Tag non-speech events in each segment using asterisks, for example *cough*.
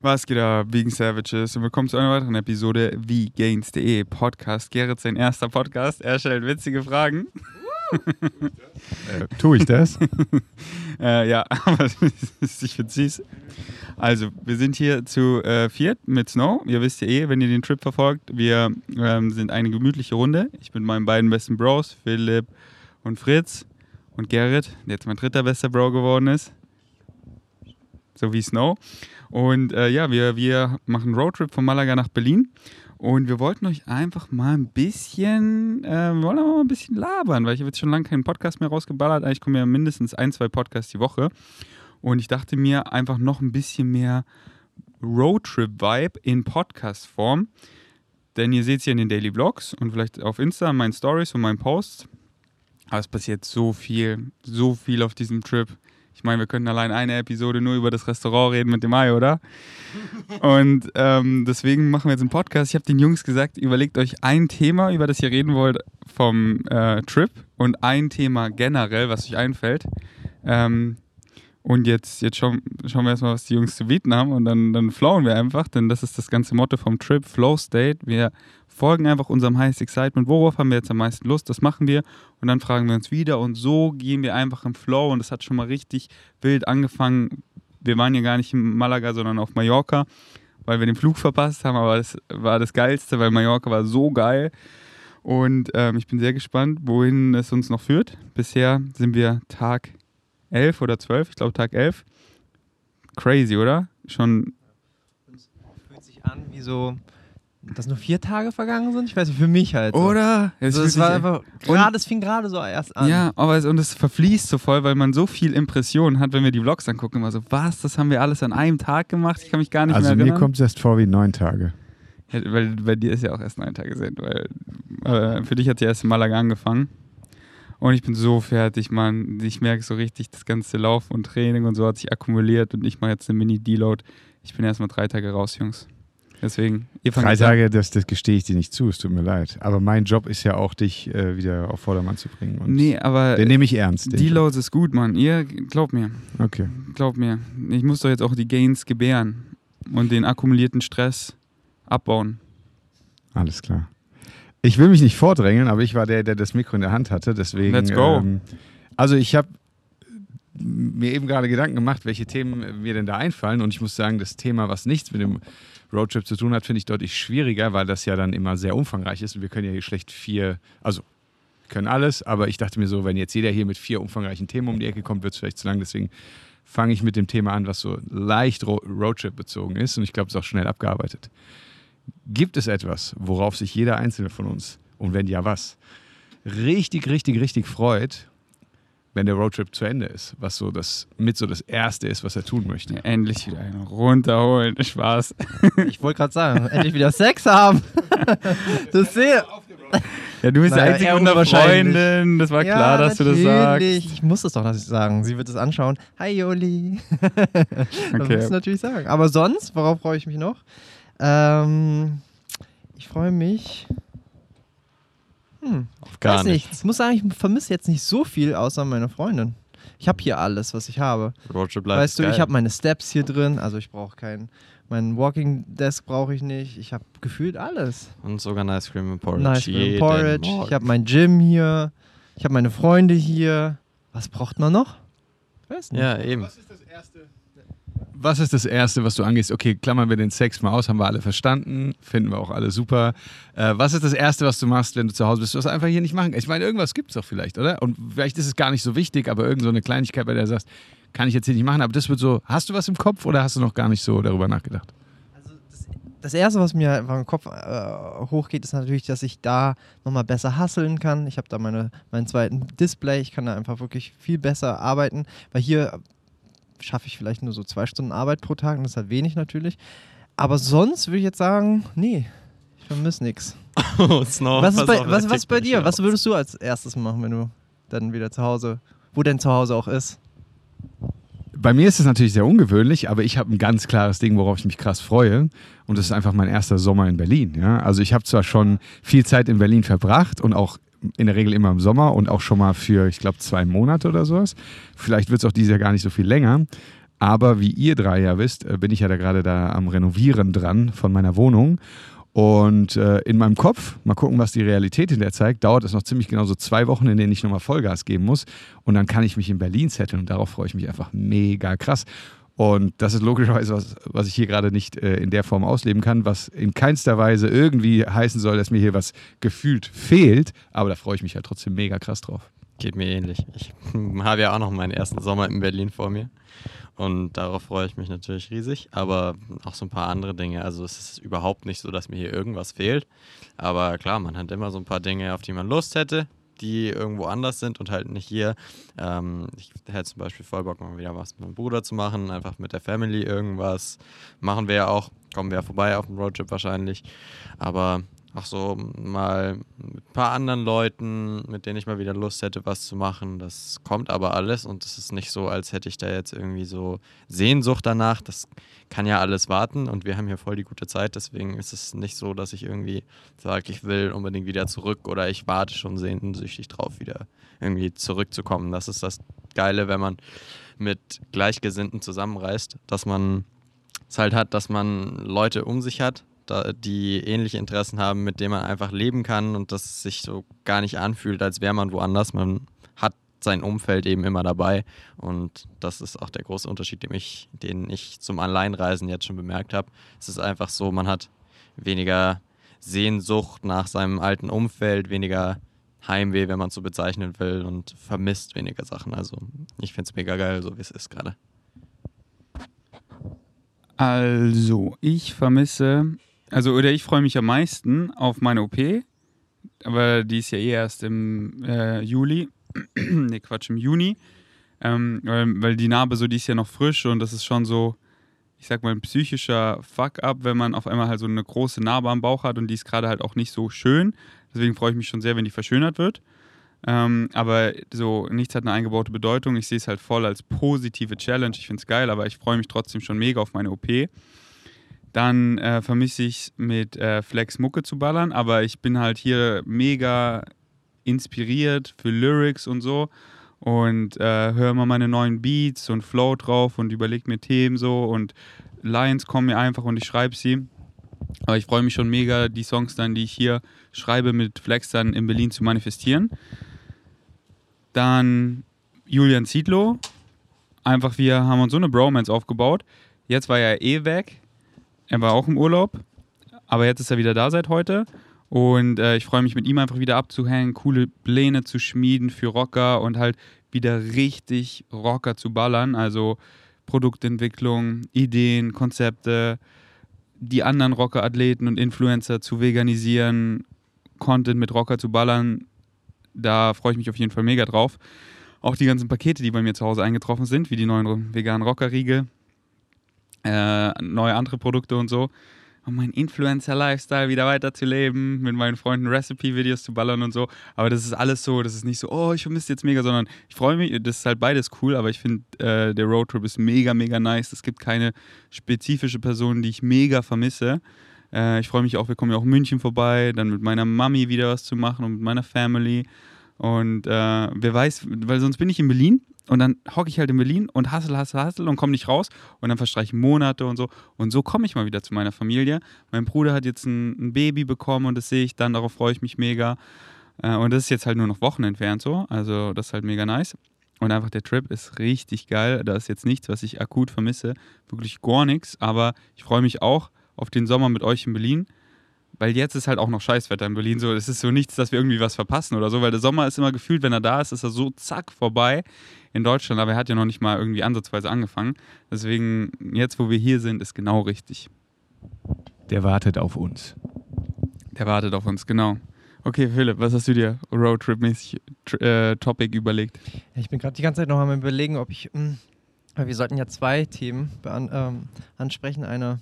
Was geht ab, Vegan Savages und willkommen zu einer weiteren Episode wie Gains.de Podcast. Gerrit, sein erster Podcast. Er stellt witzige Fragen. äh, tue ich das? *laughs* äh, ja, *laughs* aber ich finde süß. Also, wir sind hier zu äh, viert mit Snow. Ihr wisst ja eh, wenn ihr den Trip verfolgt, wir ähm, sind eine gemütliche Runde. Ich bin mit meinen beiden besten Bros, Philipp und Fritz und Gerrit, der jetzt mein dritter bester Bro geworden ist. So wie Snow. Und äh, ja, wir, wir machen Roadtrip von Malaga nach Berlin. Und wir wollten euch einfach mal ein bisschen, äh, wollen aber mal ein bisschen labern, weil ich habe jetzt schon lange keinen Podcast mehr rausgeballert. Eigentlich kommen ja mindestens ein, zwei Podcasts die Woche. Und ich dachte mir einfach noch ein bisschen mehr Roadtrip-Vibe in Podcast-Form. Denn ihr seht es hier in den Daily Vlogs und vielleicht auf Insta, meinen Stories und meinen Posts. Aber es passiert so viel, so viel auf diesem Trip. Ich meine, wir könnten allein eine Episode nur über das Restaurant reden mit dem Ei, oder? Und ähm, deswegen machen wir jetzt einen Podcast. Ich habe den Jungs gesagt, überlegt euch ein Thema, über das ihr reden wollt vom äh, Trip und ein Thema generell, was euch einfällt. Ähm, und jetzt, jetzt schauen, schauen wir erstmal, was die Jungs zu bieten haben und dann, dann flowen wir einfach, denn das ist das ganze Motto vom Trip, Flow State. Wir folgen einfach unserem Highest Excitement. Worauf haben wir jetzt am meisten Lust? Das machen wir und dann fragen wir uns wieder und so gehen wir einfach im Flow und das hat schon mal richtig wild angefangen. Wir waren ja gar nicht in Malaga, sondern auf Mallorca, weil wir den Flug verpasst haben, aber das war das Geilste, weil Mallorca war so geil. Und ähm, ich bin sehr gespannt, wohin es uns noch führt. Bisher sind wir Tag 11 oder 12, ich glaube Tag 11. Crazy, oder? Schon. Fühlt sich an wie so dass nur vier Tage vergangen sind? Ich weiß nicht, für mich halt. So. Oder? Also es war einfach gerade, es fing gerade so erst an. Ja, aber es, und es verfließt so voll, weil man so viel Impressionen hat, wenn wir die Vlogs angucken. Immer so, was, das haben wir alles an einem Tag gemacht? Ich kann mich gar nicht also mehr erinnern. Also mir kommt es erst vor wie neun Tage. Ja, weil bei dir ist ja auch erst neun Tage sind, weil äh, für dich hat ja erst in Malaga angefangen. Und ich bin so fertig, Mann. Ich merke so richtig, das ganze Laufen und Training und so hat sich akkumuliert und ich mache jetzt eine Mini-Deload. Ich bin erst mal drei Tage raus, Jungs. Deswegen, ihr Drei Tage, das, das gestehe ich dir nicht zu, es tut mir leid. Aber mein Job ist ja auch, dich äh, wieder auf Vordermann zu bringen. Und nee, aber. Den nehme ich ernst. Deloads ist gut, Mann. Ihr, glaubt mir. Okay. Glaubt mir. Ich muss doch jetzt auch die Gains gebären und den akkumulierten Stress abbauen. Alles klar. Ich will mich nicht vordrängeln, aber ich war der, der das Mikro in der Hand hatte. Deswegen. Let's go. Ähm, also ich habe mir eben gerade Gedanken gemacht, welche Themen mir denn da einfallen. Und ich muss sagen, das Thema, was nichts mit dem Roadtrip zu tun hat, finde ich deutlich schwieriger, weil das ja dann immer sehr umfangreich ist. Und wir können ja hier schlecht vier, also können alles, aber ich dachte mir so, wenn jetzt jeder hier mit vier umfangreichen Themen um die Ecke kommt, wird es vielleicht zu lang. Deswegen fange ich mit dem Thema an, was so leicht Roadtrip bezogen ist. Und ich glaube, es ist auch schnell abgearbeitet. Gibt es etwas, worauf sich jeder Einzelne von uns, und wenn ja, was, richtig, richtig, richtig freut, wenn der Roadtrip zu Ende ist, was so das mit so das Erste ist, was er tun möchte. Ja, endlich wieder einen runterholen, Spaß. Ich wollte gerade sagen, endlich wieder Sex haben. *laughs* Das sehe. Ja, du bist naja, die einzige ohne Freundin. Das war ja, klar, dass natürlich. du das sagst. Ich muss es doch dass ich sagen. Sie wird es anschauen. Hi, Joli. *laughs* das okay. muss ich natürlich sagen. Aber sonst, worauf freue ich mich noch? Ähm, ich freue mich hm, gar weiß nicht. Ich muss sagen, ich vermisse jetzt nicht so viel außer meine Freundin. Ich habe hier alles, was ich habe. Roger bleibt weißt du, geil. ich habe meine Steps hier drin, also ich brauche keinen. Mein Walking Desk brauche ich nicht. Ich habe gefühlt alles. Und sogar Nice Cream and Porridge. Nice Cream and Porridge. Ich habe mein Gym hier. Ich habe meine Freunde hier. Was braucht man noch? weiß nicht. Ja, eben. Was ist das erste was ist das Erste, was du angehst? Okay, klammern wir den Sex mal aus, haben wir alle verstanden, finden wir auch alle super. Äh, was ist das Erste, was du machst, wenn du zu Hause bist, was du einfach hier nicht machen? Ich meine, irgendwas gibt es doch vielleicht, oder? Und vielleicht ist es gar nicht so wichtig, aber irgend so eine Kleinigkeit, bei der du sagst, kann ich jetzt hier nicht machen, aber das wird so, hast du was im Kopf oder hast du noch gar nicht so darüber nachgedacht? Also das, Erste, was mir einfach im Kopf äh, hochgeht, ist natürlich, dass ich da nochmal besser hasseln kann. Ich habe da meine, meinen zweiten Display, ich kann da einfach wirklich viel besser arbeiten, weil hier schaffe ich vielleicht nur so zwei Stunden Arbeit pro Tag und das ist halt wenig natürlich. Aber sonst würde ich jetzt sagen, nee, ich vermisse nichts. *laughs* Oh, Snow, was ist bei, was, was bei dir? Was würdest du als erstes machen, wenn du dann wieder zu Hause, wo dein Zuhause auch ist? Bei mir ist es natürlich sehr ungewöhnlich, aber ich habe ein ganz klares Ding, worauf ich mich krass freue. Und das ist einfach mein erster Sommer in Berlin. Ja? Also ich habe zwar schon viel Zeit in Berlin verbracht und auch in der Regel immer im Sommer und auch schon mal für, ich glaube, zwei Monate oder sowas. Vielleicht wird es auch dieses Jahr gar nicht so viel länger. Aber wie ihr drei ja wisst, äh, bin ich ja da gerade da am Renovieren dran von meiner Wohnung. Und äh, in meinem Kopf, mal gucken, was die Realität in der zeigt, dauert es noch ziemlich genau so zwei Wochen, in denen ich nochmal Vollgas geben muss. Und dann kann ich mich in Berlin setteln und darauf freue ich mich einfach mega krass. Und das ist logischerweise was, was ich hier gerade nicht äh, in der Form ausleben kann, was in keinster Weise irgendwie heißen soll, dass mir hier was gefühlt fehlt. Aber da freue ich mich halt trotzdem mega krass drauf. Geht mir ähnlich. Ich *laughs* habe ja auch noch meinen ersten Sommer in Berlin vor mir. Und darauf freue ich mich natürlich riesig. Aber auch so ein paar andere Dinge. Also es ist überhaupt nicht so, dass mir hier irgendwas fehlt. Aber klar, man hat immer so ein paar Dinge, auf die man Lust hätte die irgendwo anders sind und halt nicht hier. Ähm, ich hätte zum Beispiel voll Bock, mal wieder was mit meinem Bruder zu machen, einfach mit der Family irgendwas. Machen wir ja auch, kommen wir ja vorbei auf dem Roadtrip wahrscheinlich. Aber auch so mal mit ein paar anderen Leuten, mit denen ich mal wieder Lust hätte, was zu machen. Das kommt aber alles und es ist nicht so, als hätte ich da jetzt irgendwie so Sehnsucht danach. Das kann ja alles warten und wir haben hier voll die gute Zeit. Deswegen ist es nicht so, dass ich irgendwie sage, ich will unbedingt wieder zurück oder ich warte schon sehnsüchtig drauf, wieder irgendwie zurückzukommen. Das ist das Geile, wenn man mit Gleichgesinnten zusammenreist, dass man es halt hat, dass man Leute um sich hat, die ähnliche Interessen haben, mit denen man einfach leben kann und das sich so gar nicht anfühlt, als wäre man woanders. Man hat sein Umfeld eben immer dabei und das ist auch der große Unterschied, den ich, den ich zum Alleinreisen jetzt schon bemerkt habe. Es ist einfach so, man hat weniger Sehnsucht nach seinem alten Umfeld, weniger Heimweh, wenn man so bezeichnen will und vermisst weniger Sachen. Also ich finde es mega geil, so wie es ist gerade. Also, ich vermisse also, oder ich freue mich am meisten auf meine OP, aber die ist ja eh erst im äh, Juli. *clears throat* ne, Quatsch, im Juni. Ähm, weil, weil, die Narbe so, die ist ja noch frisch und das ist schon so, ich sag mal, ein psychischer Fuck-up, wenn man auf einmal halt so eine große Narbe am Bauch hat und die ist gerade halt auch nicht so schön. Deswegen freue ich mich schon sehr, wenn die verschönert wird. Ähm, aber so, nichts hat eine eingebaute Bedeutung. Ich sehe es halt voll als positive Challenge. Ich finde es geil, aber ich freue mich trotzdem schon mega auf meine OP. Dann äh, vermisse ich es mit äh, Flex Mucke zu ballern, aber ich bin halt hier mega inspiriert für Lyrics und so und äh, höre mal meine neuen Beats und Flow drauf und überlege mir Themen so und Lines kommen mir einfach und ich schreibe sie. Aber ich freue mich schon mega, die Songs dann, die ich hier schreibe, mit Flex dann in Berlin zu manifestieren. Dann Julian Zietlow. Einfach, wir haben uns so eine Bromance aufgebaut. Jetzt war er eh weg. Er war auch im Urlaub, aber jetzt ist er wieder da seit heute. Und äh, ich freue mich mit ihm einfach wieder abzuhängen, coole Pläne zu schmieden für Rocker und halt wieder richtig Rocker zu ballern. Also Produktentwicklung, Ideen, Konzepte, die anderen Rocker-Athleten und Influencer zu veganisieren, Content mit Rocker zu ballern. Da freue ich mich auf jeden Fall mega drauf. Auch die ganzen Pakete, die bei mir zu Hause eingetroffen sind, wie die neuen veganen Rocker-Riegel, äh, neue andere Produkte und so. Um meinen Influencer-Lifestyle wieder weiterzuleben, mit meinen Freunden Recipe-Videos zu ballern und so. Aber das ist alles so, das ist nicht so, oh, ich vermisse jetzt mega, sondern ich freue mich, das ist halt beides cool, aber ich finde, äh, der Roadtrip ist mega, mega nice. Es gibt keine spezifische Person, die ich mega vermisse. Äh, ich freue mich auch, wir kommen ja auch in München vorbei, dann mit meiner Mami wieder was zu machen und mit meiner Family. Und äh, wer weiß, weil sonst bin ich in Berlin und dann hocke ich halt in Berlin und hassel, hassel, hassel und komme nicht raus. Und dann verstreichen Monate und so. Und so komme ich mal wieder zu meiner Familie. Mein Bruder hat jetzt ein, ein Baby bekommen und das sehe ich dann, darauf freue ich mich mega. Äh, und das ist jetzt halt nur noch Wochen entfernt so. Also das ist halt mega nice. Und einfach der Trip ist richtig geil. Da ist jetzt nichts, was ich akut vermisse. Wirklich gar nichts. Aber ich freue mich auch auf den Sommer mit euch in Berlin weil jetzt ist halt auch noch Scheißwetter in Berlin. So, es ist so nichts, dass wir irgendwie was verpassen oder so, weil der Sommer ist immer gefühlt, wenn er da ist, ist er so zack vorbei in Deutschland, aber er hat ja noch nicht mal irgendwie ansatzweise angefangen. Deswegen, jetzt wo wir hier sind, ist genau richtig. Der wartet auf uns. Der wartet auf uns, genau. Okay, Philipp, was hast du dir Roadtrip-mäßig äh, Topic überlegt? ich bin gerade die ganze Zeit noch am überlegen, ob ich. Mh, hm, wir sollten ja zwei Themen ähm, ansprechen. Eine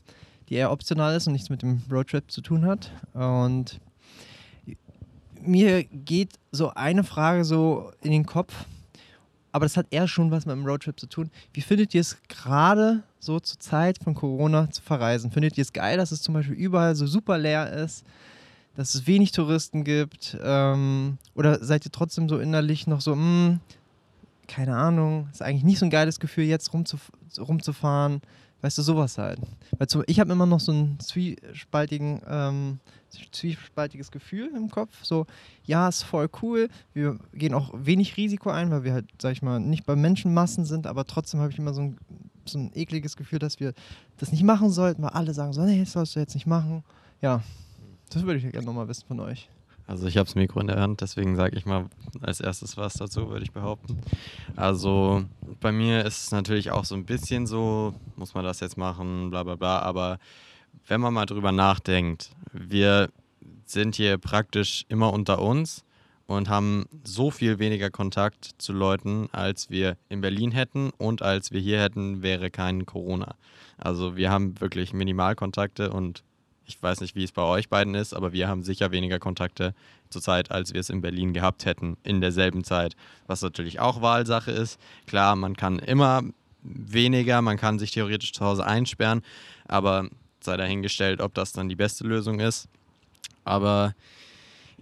die eher optional ist und nichts mit dem Roadtrip zu tun hat. Und mir geht so eine Frage so in den Kopf, aber das hat eher schon was mit dem Roadtrip zu tun. Wie findet ihr es gerade so zur Zeit von Corona zu verreisen? Findet ihr es geil, dass es zum Beispiel überall so super leer ist, dass es wenig Touristen gibt? Ähm, oder seid ihr trotzdem so innerlich noch so, mh, hm, keine Ahnung, ist eigentlich nicht so ein geiles Gefühl, jetzt rumzuf rumzufahren. Weißt du, sowas halt. Weil zu, ich habe immer noch so ein zwiespaltigen, ähm, zwiespaltiges Gefühl im Kopf. So, ja, ist voll cool. Wir gehen auch wenig Risiko ein, weil wir halt, sag ich mal, nicht bei Menschenmassen sind, aber trotzdem habe ich immer so ein, so ein ekliges Gefühl, dass wir das nicht machen sollten, weil alle sagen so, nee, das sollst du jetzt nicht machen. Ja, das würde ich gerne nochmal wissen von euch. Also ich habe das Mikro in der Hand, deswegen sage ich mal als erstes was dazu, würde ich behaupten. Also bei mir ist es natürlich auch so ein bisschen so, muss man das jetzt machen, bla bla bla, aber wenn man mal drüber nachdenkt, wir sind hier praktisch immer unter uns und haben so viel weniger Kontakt zu Leuten, als wir in Berlin hätten und als wir hier hätten, wäre kein Corona. Also wir haben wirklich Minimalkontakte und ich weiß nicht, wie es bei euch beiden ist, aber wir haben sicher weniger Kontakte zurzeit, als wir es in Berlin gehabt hätten in derselben Zeit. Was natürlich auch Wahlsache ist. Klar, man kann immer weniger, man kann sich theoretisch zu Hause einsperren, aber sei dahingestellt, ob das dann die beste Lösung ist. Aber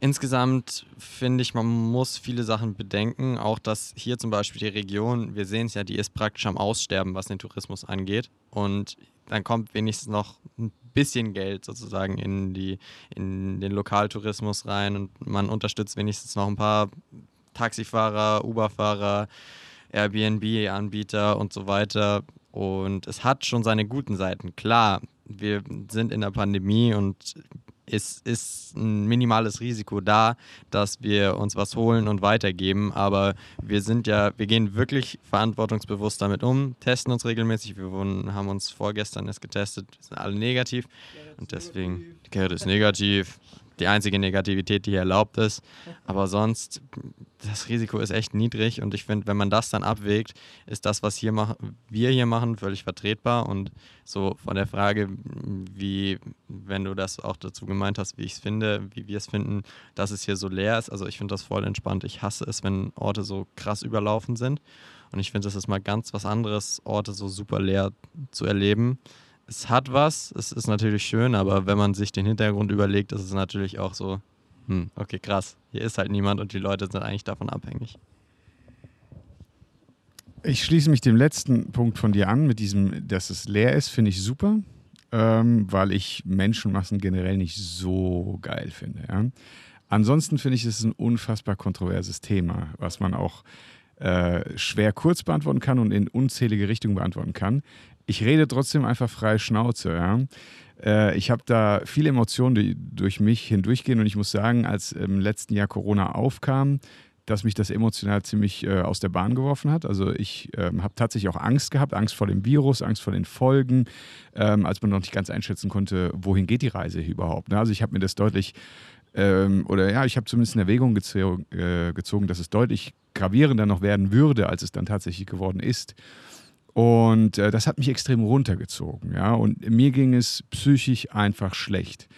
insgesamt finde ich, man muss viele Sachen bedenken. Auch dass hier zum Beispiel die Region, wir sehen es ja, die ist praktisch am Aussterben, was den Tourismus angeht. Und dann kommt wenigstens noch ein bisschen Geld sozusagen in, die, in den Lokaltourismus rein und man unterstützt wenigstens noch ein paar Taxifahrer, Uberfahrer, Airbnb-Anbieter und so weiter. Und es hat schon seine guten Seiten. Klar, wir sind in der Pandemie und es ist ein minimales Risiko da, dass wir uns was holen und weitergeben. Aber wir sind ja, wir gehen wirklich verantwortungsbewusst damit um, testen uns regelmäßig. Wir wurden, haben uns vorgestern erst getestet, sind alle negativ. Und deswegen, die Kette ist negativ die einzige Negativität, die hier erlaubt ist. Aber sonst, das Risiko ist echt niedrig und ich finde, wenn man das dann abwägt, ist das, was hier mach, wir hier machen, völlig vertretbar. Und so von der Frage, wie, wenn du das auch dazu gemeint hast, wie ich es finde, wie wir es finden, dass es hier so leer ist. Also ich finde das voll entspannt. Ich hasse es, wenn Orte so krass überlaufen sind. Und ich finde, das ist mal ganz was anderes, Orte so super leer zu erleben es hat was, es ist natürlich schön, aber wenn man sich den Hintergrund überlegt, ist es natürlich auch so, hm, okay, krass, hier ist halt niemand und die Leute sind eigentlich davon abhängig. Ich schließe mich dem letzten Punkt von dir an, mit diesem, dass es leer ist, finde ich super, ähm, weil ich Menschenmassen generell nicht so geil finde. Ja? Ansonsten finde ich, es ist ein unfassbar kontroverses Thema, was man auch äh, schwer kurz beantworten kann und in unzählige Richtungen beantworten kann ich rede trotzdem einfach frei Schnauze. Ja? Äh, ich habe da viele Emotionen, die durch mich hindurchgehen und ich muss sagen, als im letzten Jahr Corona aufkam, dass mich das emotional ziemlich äh, aus der Bahn geworfen hat. Also ich ähm, habe tatsächlich auch Angst gehabt, Angst vor dem Virus, Angst vor den Folgen, ähm, als man noch nicht ganz einschätzen konnte, wohin geht die Reise überhaupt. Ne? Also ich habe mir das deutlich, ähm, oder ja, ich habe zumindest in Erwägung gezo äh, gezogen, dass es deutlich gravierender noch werden würde, als es dann tatsächlich geworden ist. Und äh, das hat mich extrem runtergezogen. Ja? Und mir ging es psychisch einfach schlecht.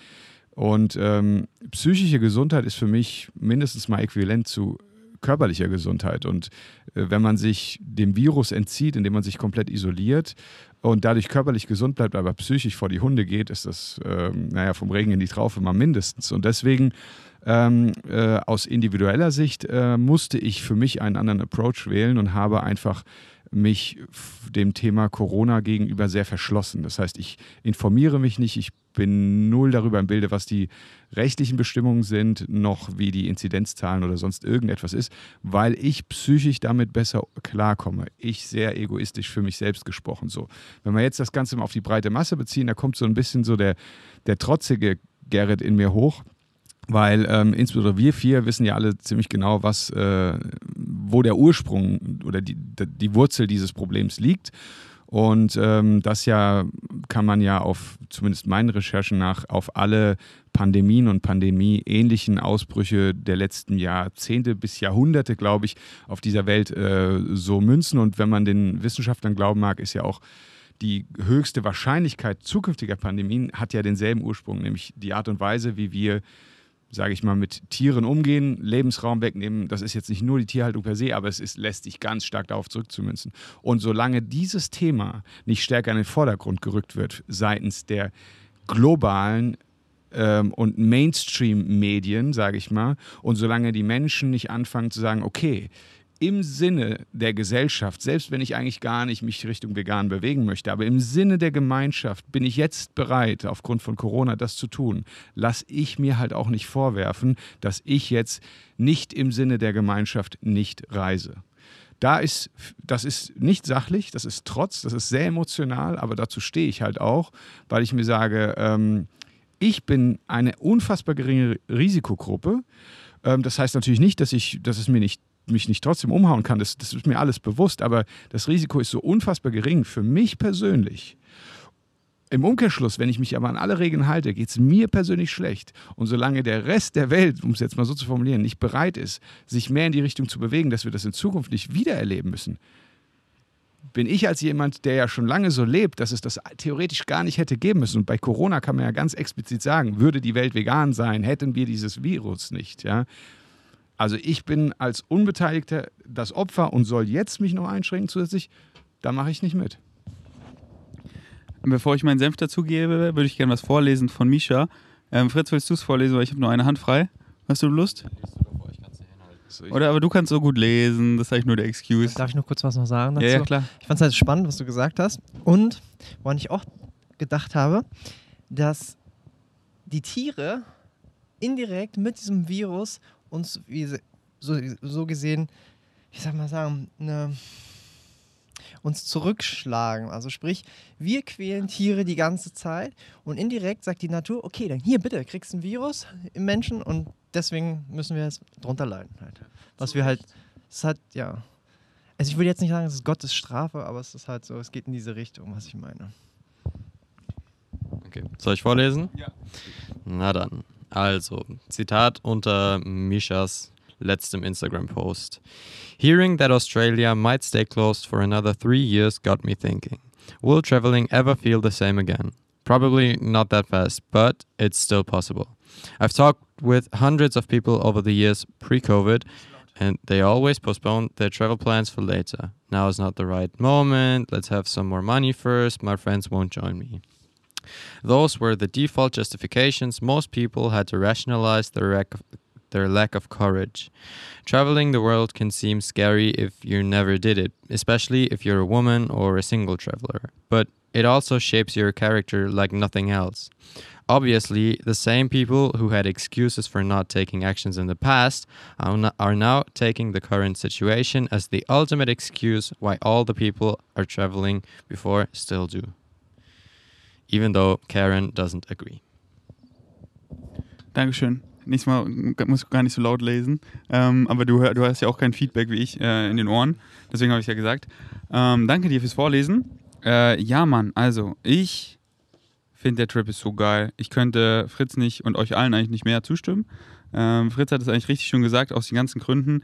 Und ähm, psychische Gesundheit ist für mich mindestens mal äquivalent zu körperlicher Gesundheit. Und äh, wenn man sich dem Virus entzieht, indem man sich komplett isoliert und dadurch körperlich gesund bleibt, aber psychisch vor die Hunde geht, ist das, ähm, naja, vom Regen in die Traufe mal mindestens. Und deswegen ähm, äh, aus individueller Sicht äh, musste ich für mich einen anderen Approach wählen und habe einfach mich dem Thema Corona gegenüber sehr verschlossen. Das heißt, ich informiere mich nicht, ich bin null darüber im Bilde, was die rechtlichen Bestimmungen sind, noch wie die Inzidenzzahlen oder sonst irgendetwas ist, weil ich psychisch damit besser klarkomme. Ich sehr egoistisch für mich selbst gesprochen. So, wenn wir jetzt das Ganze mal auf die breite Masse beziehen, da kommt so ein bisschen so der, der trotzige Gerrit in mir hoch weil ähm, insbesondere wir vier wissen ja alle ziemlich genau, was, äh, wo der Ursprung oder die, die Wurzel dieses Problems liegt. Und ähm, das ja kann man ja auf, zumindest meinen Recherchen nach, auf alle Pandemien und Pandemie-ähnlichen Ausbrüche der letzten Jahrzehnte bis Jahrhunderte, glaube ich, auf dieser Welt äh, so münzen. Und wenn man den Wissenschaftlern glauben mag, ist ja auch die höchste Wahrscheinlichkeit zukünftiger Pandemien hat ja denselben Ursprung, nämlich die Art und Weise, wie wir sage ich mal, mit Tieren umgehen, Lebensraum wegnehmen. Das ist jetzt nicht nur die Tierhaltung per se, aber es ist, lässt sich ganz stark darauf zurückzumünzen. Und solange dieses Thema nicht stärker in den Vordergrund gerückt wird seitens der globalen ähm, und Mainstream-Medien, sage ich mal, und solange die Menschen nicht anfangen zu sagen, okay, im Sinne der Gesellschaft, selbst wenn ich eigentlich gar nicht mich Richtung vegan bewegen möchte, aber im Sinne der Gemeinschaft bin ich jetzt bereit, aufgrund von Corona das zu tun, lass ich mir halt auch nicht vorwerfen, dass ich jetzt nicht im Sinne der Gemeinschaft nicht reise. Da ist, das ist nicht sachlich, das ist Trotz, das ist sehr emotional, aber dazu stehe ich halt auch, weil ich mir sage, ähm, ich bin eine unfassbar geringe Risikogruppe. Ähm, das heißt natürlich nicht, dass, ich, dass es mir nicht mich nicht trotzdem umhauen kann, das, das ist mir alles bewusst, aber das Risiko ist so unfassbar gering für mich persönlich. Im Umkehrschluss, wenn ich mich aber an alle Regeln halte, geht es mir persönlich schlecht. Und solange der Rest der Welt, um es jetzt mal so zu formulieren, nicht bereit ist, sich mehr in die Richtung zu bewegen, dass wir das in Zukunft nicht wiedererleben müssen, bin ich als jemand, der ja schon lange so lebt, dass es das theoretisch gar nicht hätte geben müssen. Und bei Corona kann man ja ganz explizit sagen, würde die Welt vegan sein, hätten wir dieses Virus nicht. Ja? Also ich bin als Unbeteiligter das Opfer und soll jetzt mich noch einschränken zusätzlich, da mache ich nicht mit. Bevor ich meinen Senf dazugebe, würde ich gerne was vorlesen von Misha. Ähm, Fritz, willst du es vorlesen, weil ich habe nur eine Hand frei. Hast du Lust? Oder aber du kannst so gut lesen, das ist eigentlich nur der Excuse. Darf ich noch kurz was noch sagen dazu? Ja, ja klar. Ich fand es halt spannend, was du gesagt hast. Und woran ich auch gedacht habe, dass die Tiere indirekt mit diesem Virus uns wie, so, so gesehen, ich sag mal sagen, eine, uns zurückschlagen. Also sprich, wir quälen Tiere die ganze Zeit und indirekt sagt die Natur, okay, dann hier bitte, kriegst ein Virus im Menschen und deswegen müssen wir jetzt drunter leiden. Halt. Was wir halt, es hat, ja. Also ich würde jetzt nicht sagen, es ist Gottes Strafe, aber es ist halt so, es geht in diese Richtung, was ich meine. Okay. Soll ich vorlesen? Ja. Na dann. Also, Zitat unter Mishas letztem Instagram-Post. Hearing that Australia might stay closed for another three years got me thinking. Will traveling ever feel the same again? Probably not that fast, but it's still possible. I've talked with hundreds of people over the years pre COVID, and they always postpone their travel plans for later. Now is not the right moment. Let's have some more money first. My friends won't join me. Those were the default justifications most people had to rationalize their lack of, their lack of courage. Traveling the world can seem scary if you never did it, especially if you're a woman or a single traveler. But it also shapes your character like nothing else. Obviously, the same people who had excuses for not taking actions in the past are now taking the current situation as the ultimate excuse why all the people are traveling before still do. Even though Karen doesn't agree. Dankeschön. Nächstes Mal muss ich gar nicht so laut lesen. Ähm, aber du, du hast ja auch kein Feedback wie ich äh, in den Ohren. Deswegen habe ich ja gesagt. Ähm, danke dir fürs Vorlesen. Äh, ja, Mann, also ich finde, der Trip ist so geil. Ich könnte Fritz nicht und euch allen eigentlich nicht mehr zustimmen. Ähm, Fritz hat es eigentlich richtig schon gesagt, aus den ganzen Gründen.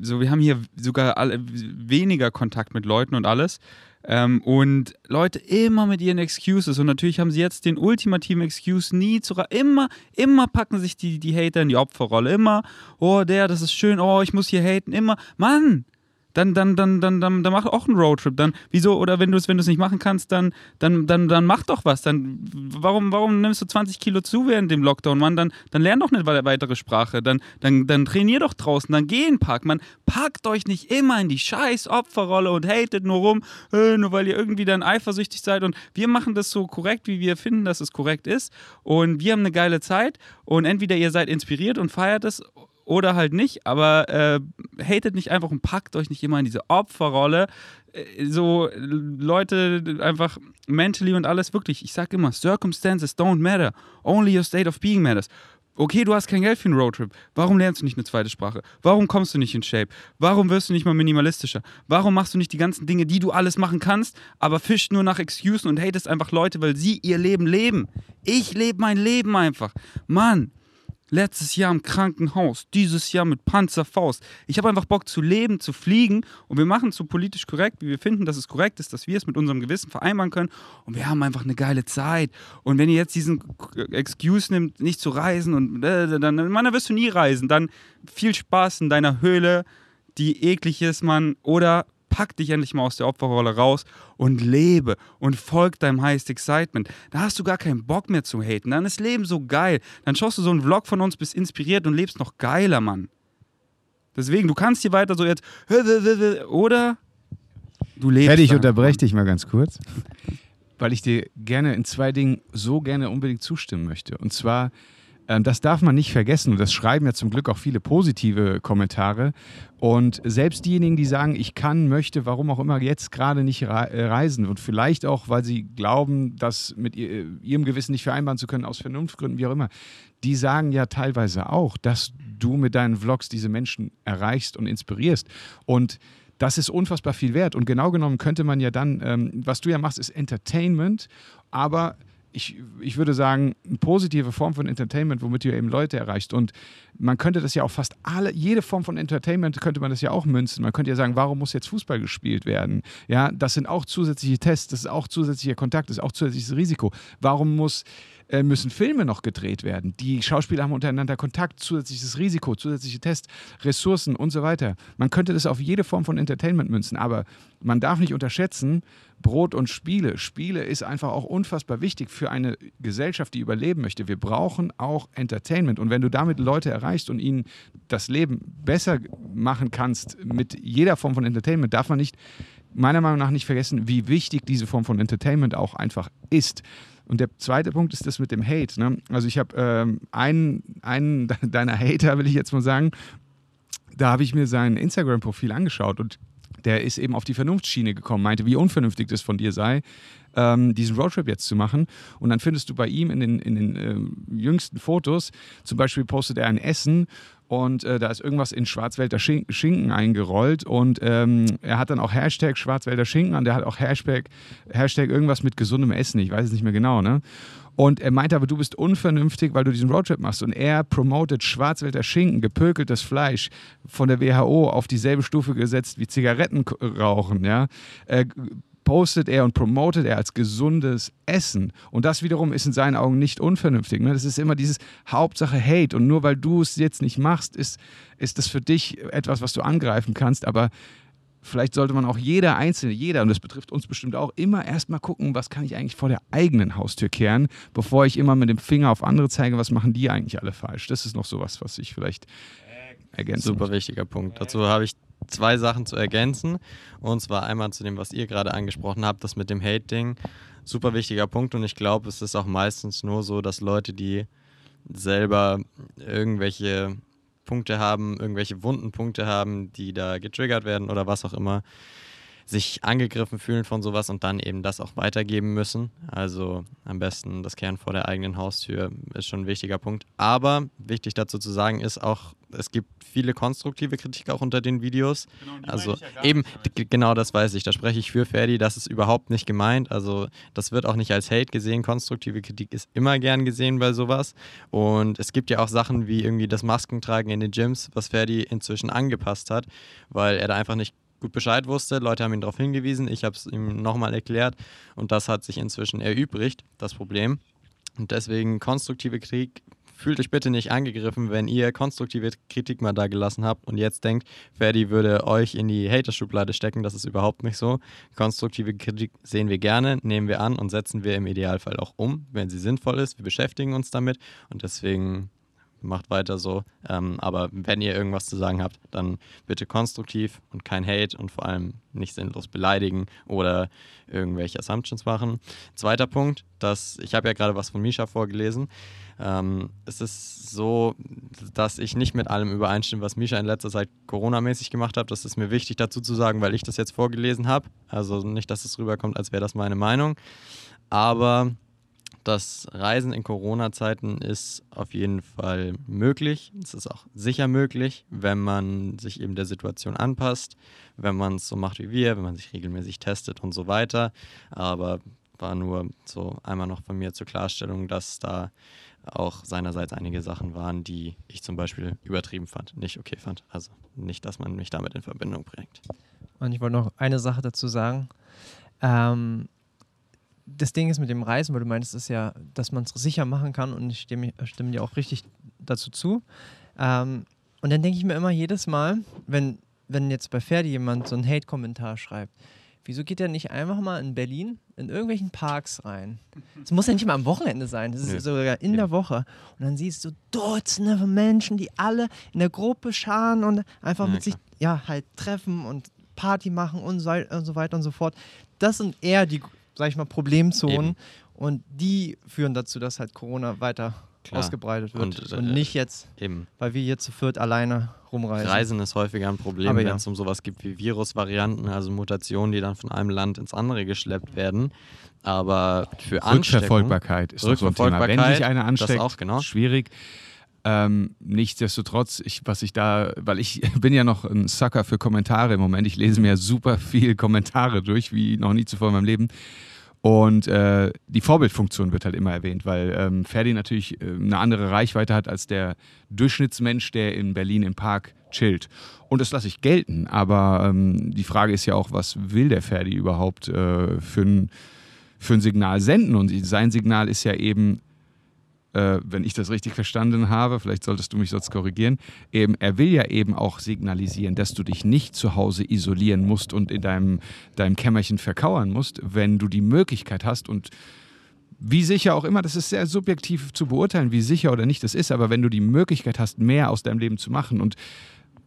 So, wir haben hier sogar alle, weniger Kontakt mit Leuten und alles. Ähm, und Leute immer mit ihren Excuses. Und natürlich haben sie jetzt den ultimativen Excuse nie zu. Immer, immer packen sich die, die Hater in die Opferrolle. Immer, oh, der, das ist schön, oh, ich muss hier haten. Immer, Mann, dann, dann, dann, dann, dann, dann mach auch einen Roadtrip. Dann, wieso, oder wenn du es wenn nicht machen kannst, dann, dann, dann, dann mach doch was. Dann, warum, warum nimmst du 20 Kilo zu während dem Lockdown, Mann? Dann, dann lern doch eine weitere Sprache. Dann, dann, dann trainier doch draußen, dann geh in den Park. Man packt euch nicht immer in die scheiß Opferrolle und hatet nur rum, äh, nur weil ihr irgendwie dann eifersüchtig seid. Und wir machen das so korrekt, wie wir finden, dass es korrekt ist. Und wir haben eine geile Zeit. Und entweder ihr seid inspiriert und feiert es oder halt nicht, aber äh, hatet nicht einfach und packt euch nicht immer in diese Opferrolle. Äh, so Leute einfach mentally und alles wirklich, ich sag immer, circumstances don't matter, only your state of being matters. Okay, du hast kein Geld für einen Roadtrip. Warum lernst du nicht eine zweite Sprache? Warum kommst du nicht in Shape? Warum wirst du nicht mal minimalistischer? Warum machst du nicht die ganzen Dinge, die du alles machen kannst, aber fischt nur nach Excusen und hatest einfach Leute, weil sie ihr Leben leben? Ich lebe mein Leben einfach. Mann, Letztes Jahr im Krankenhaus, dieses Jahr mit Panzerfaust. Ich habe einfach Bock zu leben, zu fliegen und wir machen es so politisch korrekt, wie wir finden, dass es korrekt ist, dass wir es mit unserem Gewissen vereinbaren können und wir haben einfach eine geile Zeit. Und wenn ihr jetzt diesen Excuse nimmt, nicht zu reisen und äh, dann, dann wirst du nie reisen, dann viel Spaß in deiner Höhle, die eklig ist, man, oder pack dich endlich mal aus der Opferrolle raus und lebe und folg deinem Highest Excitement. Da hast du gar keinen Bock mehr zu haten. Dann ist Leben so geil. Dann schaust du so einen Vlog von uns, bist inspiriert und lebst noch geiler, Mann. Deswegen, du kannst hier weiter so jetzt oder du lebst. Fertig, ich unterbreche dich mal ganz kurz, weil ich dir gerne in zwei Dingen so gerne unbedingt zustimmen möchte. Und zwar, das darf man nicht vergessen und das schreiben ja zum Glück auch viele positive Kommentare. Und selbst diejenigen, die sagen, ich kann, möchte, warum auch immer jetzt gerade nicht äh, reisen und vielleicht auch, weil sie glauben, das mit ihr, ihrem Gewissen nicht vereinbaren zu können, aus Vernunftgründen, wie auch immer, die sagen ja teilweise auch, dass du mit deinen Vlogs diese Menschen erreichst und inspirierst. Und das ist unfassbar viel wert. Und genau genommen könnte man ja dann, ähm, was du ja machst, ist Entertainment, aber ich, ich würde sagen, eine positive Form von Entertainment, womit du eben Leute erreichst. Und man könnte das ja auch fast alle, jede Form von Entertainment könnte man das ja auch münzen. Man könnte ja sagen, warum muss jetzt Fußball gespielt werden? Ja, das sind auch zusätzliche Tests, das ist auch zusätzlicher Kontakt, das ist auch zusätzliches Risiko. Warum muss äh, müssen Filme noch gedreht werden. Die Schauspieler haben untereinander Kontakt, zusätzliches Risiko, zusätzliche Tests, Ressourcen und so weiter. Man könnte das auf jede Form von Entertainment münzen, aber man darf nicht unterschätzen, Brot und Spiele. Spiele ist einfach auch unfassbar wichtig für eine Gesellschaft, die überleben möchte. Wir brauchen auch Entertainment. Und wenn du damit Leute erreichst und ihnen das Leben besser machen kannst mit jeder Form von Entertainment, darf man nicht, meiner Meinung nach, nicht vergessen, wie wichtig diese Form von Entertainment auch einfach ist. Und der zweite Punkt ist das mit dem Hate. Ne? Also ich habe ähm, einen, einen *laughs* deiner Hater, will ich jetzt mal sagen, da habe ich mir sein Instagram-Profil angeschaut und der ist eben auf die Vernunftsschiene gekommen, meinte, wie unvernünftig das von dir sei, ähm, diesen Roadtrip jetzt zu machen. Und dann findest du bei ihm in den, in den ähm, jüngsten Fotos, zum Beispiel postet er ein Essen und äh, da ist irgendwas in Schwarzwälder Schin Schinken eingerollt und ähm, er hat dann auch Hashtag Schwarzwälder Schinken und der hat auch Hashtag, Hashtag irgendwas mit gesundem Essen, ich weiß es nicht mehr genau, ne? Und er meinte aber, du bist unvernünftig, weil du diesen Roadtrip machst. Und er promotet Schwarzwälder Schinken, gepökeltes Fleisch, von der WHO auf dieselbe Stufe gesetzt wie Zigarettenrauchen, ja. Äh, postet er und promotet er als gesundes Essen. Und das wiederum ist in seinen Augen nicht unvernünftig. Ne? Das ist immer dieses Hauptsache Hate. Und nur weil du es jetzt nicht machst, ist, ist das für dich etwas, was du angreifen kannst. Aber vielleicht sollte man auch jeder Einzelne, jeder, und das betrifft uns bestimmt auch, immer erstmal gucken, was kann ich eigentlich vor der eigenen Haustür kehren, bevor ich immer mit dem Finger auf andere zeige, was machen die eigentlich alle falsch. Das ist noch sowas, was ich vielleicht ergänzen Super muss. wichtiger Punkt. Dazu habe ich zwei Sachen zu ergänzen. Und zwar einmal zu dem, was ihr gerade angesprochen habt, das mit dem Hate-Ding. Super wichtiger Punkt. Und ich glaube, es ist auch meistens nur so, dass Leute, die selber irgendwelche Punkte haben, irgendwelche wunden Punkte haben, die da getriggert werden oder was auch immer, sich angegriffen fühlen von sowas und dann eben das auch weitergeben müssen. Also am besten das Kehren vor der eigenen Haustür ist schon ein wichtiger Punkt. Aber wichtig dazu zu sagen ist auch, es gibt viele konstruktive Kritik auch unter den Videos. also eben, d- genau das weiß ich. Da spreche ich für Ferdi. Das ist überhaupt nicht gemeint. Also das wird auch nicht als Hate gesehen. Konstruktive Kritik ist immer gern gesehen bei sowas. Und es gibt ja auch Sachen wie irgendwie das Maskentragen in den Gyms, was Ferdi inzwischen angepasst hat, weil er da einfach nicht gut Bescheid wusste. Leute haben ihn darauf hingewiesen. Ich habe es ihm nochmal erklärt. Und das hat sich inzwischen erübrigt, das Problem. Und deswegen konstruktive Kritik. Fühlt euch bitte nicht angegriffen, wenn ihr konstruktive Kritik mal da gelassen habt und jetzt denkt, Ferdi würde euch in die Hater-Schublade stecken. Das ist überhaupt nicht so. Konstruktive Kritik sehen wir gerne, nehmen wir an und setzen wir im Idealfall auch um, wenn sie sinnvoll ist. Wir beschäftigen uns damit und deswegen macht weiter so. Ähm, aber wenn ihr irgendwas zu sagen habt, dann bitte konstruktiv und kein Hate und vor allem nicht sinnlos beleidigen oder irgendwelche Assumptions machen. Zweiter Punkt, dass ich habe ja gerade was von Misha vorgelesen. Ähm, es ist so, dass ich nicht mit allem übereinstimme, was Misha in letzter Zeit Corona-mäßig gemacht hat. Das ist mir wichtig dazu zu sagen, weil ich das jetzt vorgelesen habe. Also nicht, dass es rüberkommt, als wäre das meine Meinung. Aber das Reisen in Corona-Zeiten ist auf jeden Fall möglich. Es ist auch sicher möglich, wenn man sich eben der Situation anpasst, wenn man es so macht wie wir, wenn man sich regelmäßig testet und so weiter. Aber war nur so einmal noch von mir zur Klarstellung, dass da auch seinerseits einige Sachen waren, die ich zum Beispiel übertrieben fand, nicht okay fand. Also nicht, dass man mich damit in Verbindung bringt. Und ich wollte noch eine Sache dazu sagen. Ähm, das Ding ist mit dem Reisen, weil du meinst, ist ja, dass man es sicher machen kann und ich stimme, stimme dir auch richtig dazu zu. Ähm, und dann denke ich mir immer jedes Mal, wenn, wenn jetzt bei Ferdi jemand so einen Hate-Kommentar schreibt, wieso geht er nicht einfach mal in Berlin in irgendwelchen Parks rein? Es muss ja nicht mal am Wochenende sein, das ist Nö. sogar in der Woche. Und dann siehst du Dutzende von Menschen, die alle in der Gruppe scharen und einfach Ja, mit sich ja halt treffen und Party machen und so, und so weiter und so fort. Das sind eher die, sag ich mal, Problemzonen Eben. und die führen dazu, dass halt Corona weiter Klar. ausgebreitet wird Und, und, äh, nicht jetzt, Eben. weil wir hier zu viert alleine rumreisen. Reisen ist häufiger ein Problem, wenn ja. es um sowas gibt wie Virusvarianten, also Mutationen, die dann von einem Land ins andere geschleppt werden. Aber für Ansteckung, Rückverfolgbarkeit ist doch so ein Thema. Wenn Rückverfolgbarkeit, sich einer das ansteckt, auch, genau. schwierig. Ähm, nichtsdestotrotz, ich, was ich da, weil ich *laughs* bin ja noch ein Sucker für Kommentare im Moment. Ich lese mir super viel Kommentare durch, wie noch nie zuvor in meinem Leben. Und äh, die Vorbildfunktion wird halt immer erwähnt, weil ähm, Ferdi natürlich äh, eine andere Reichweite hat als der Durchschnittsmensch, der in Berlin im Park chillt. Und das lasse ich gelten. Aber ähm, die Frage ist ja auch, was will der Ferdi überhaupt äh, für ein für ein Signal senden. Und sein Signal ist ja eben, äh, wenn ich das richtig verstanden habe, vielleicht solltest du mich sonst korrigieren, eben, er will ja eben auch signalisieren, dass du dich nicht zu Hause isolieren musst und in deinem, deinem Kämmerchen verkauern musst, wenn du die Möglichkeit hast und wie sicher auch immer, das ist sehr subjektiv zu beurteilen, wie sicher oder nicht das ist, aber wenn du die Möglichkeit hast, mehr aus deinem Leben zu machen und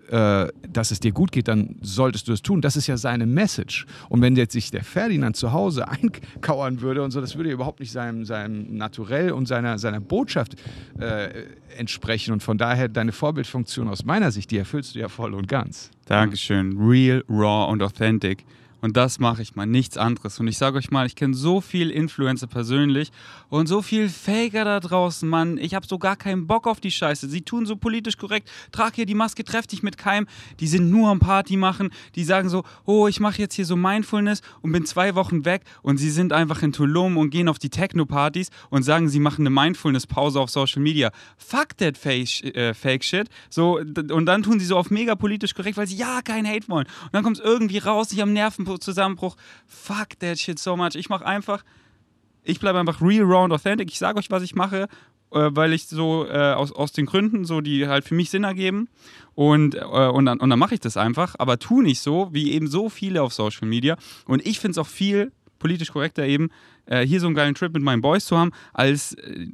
äh, dass es dir gut geht, dann solltest du es tun. Das ist ja seine Message. Und wenn jetzt sich der Ferdinand zu Hause einkauern würde und so, das würde überhaupt nicht seinem, seinem Naturell und seiner, seiner Botschaft äh, entsprechen. Und von daher deine Vorbildfunktion aus meiner Sicht, die erfüllst du ja voll und ganz. Dankeschön. Real, raw und authentic. Und das mache ich mal, nichts anderes. Und ich sage euch mal, ich kenne so viel Influencer persönlich und so viel Faker da draußen, Mann. Ich habe so gar keinen Bock auf die Scheiße. Sie tun so politisch korrekt, trag hier die Maske, treff dich mit keinem. Die sind nur am Party machen. Die sagen so, oh, ich mache jetzt hier so Mindfulness und bin zwei Wochen weg. Und sie sind einfach in Tulum und gehen auf die Techno-Partys und sagen, sie machen eine Mindfulness-Pause auf Social Media. Fuck that fake, äh, fake Shit. So, und dann tun sie so auf mega politisch korrekt, weil sie ja keinen Hate wollen. Und dann kommt es irgendwie raus, ich habe Nervenzusammenbruch. Fuck that shit so much. Ich mache einfach, ich bleibe einfach real, raw und authentic. Ich sage euch, was ich mache, äh, weil ich so äh, aus, aus den Gründen, so die halt für mich Sinn ergeben. Und, äh, und dann, und dann mache ich das einfach, aber tu nicht so, wie eben so viele auf Social Media. Und ich finde es auch viel politisch korrekter eben, äh, hier so einen geilen Trip mit meinen Boys zu haben, als äh,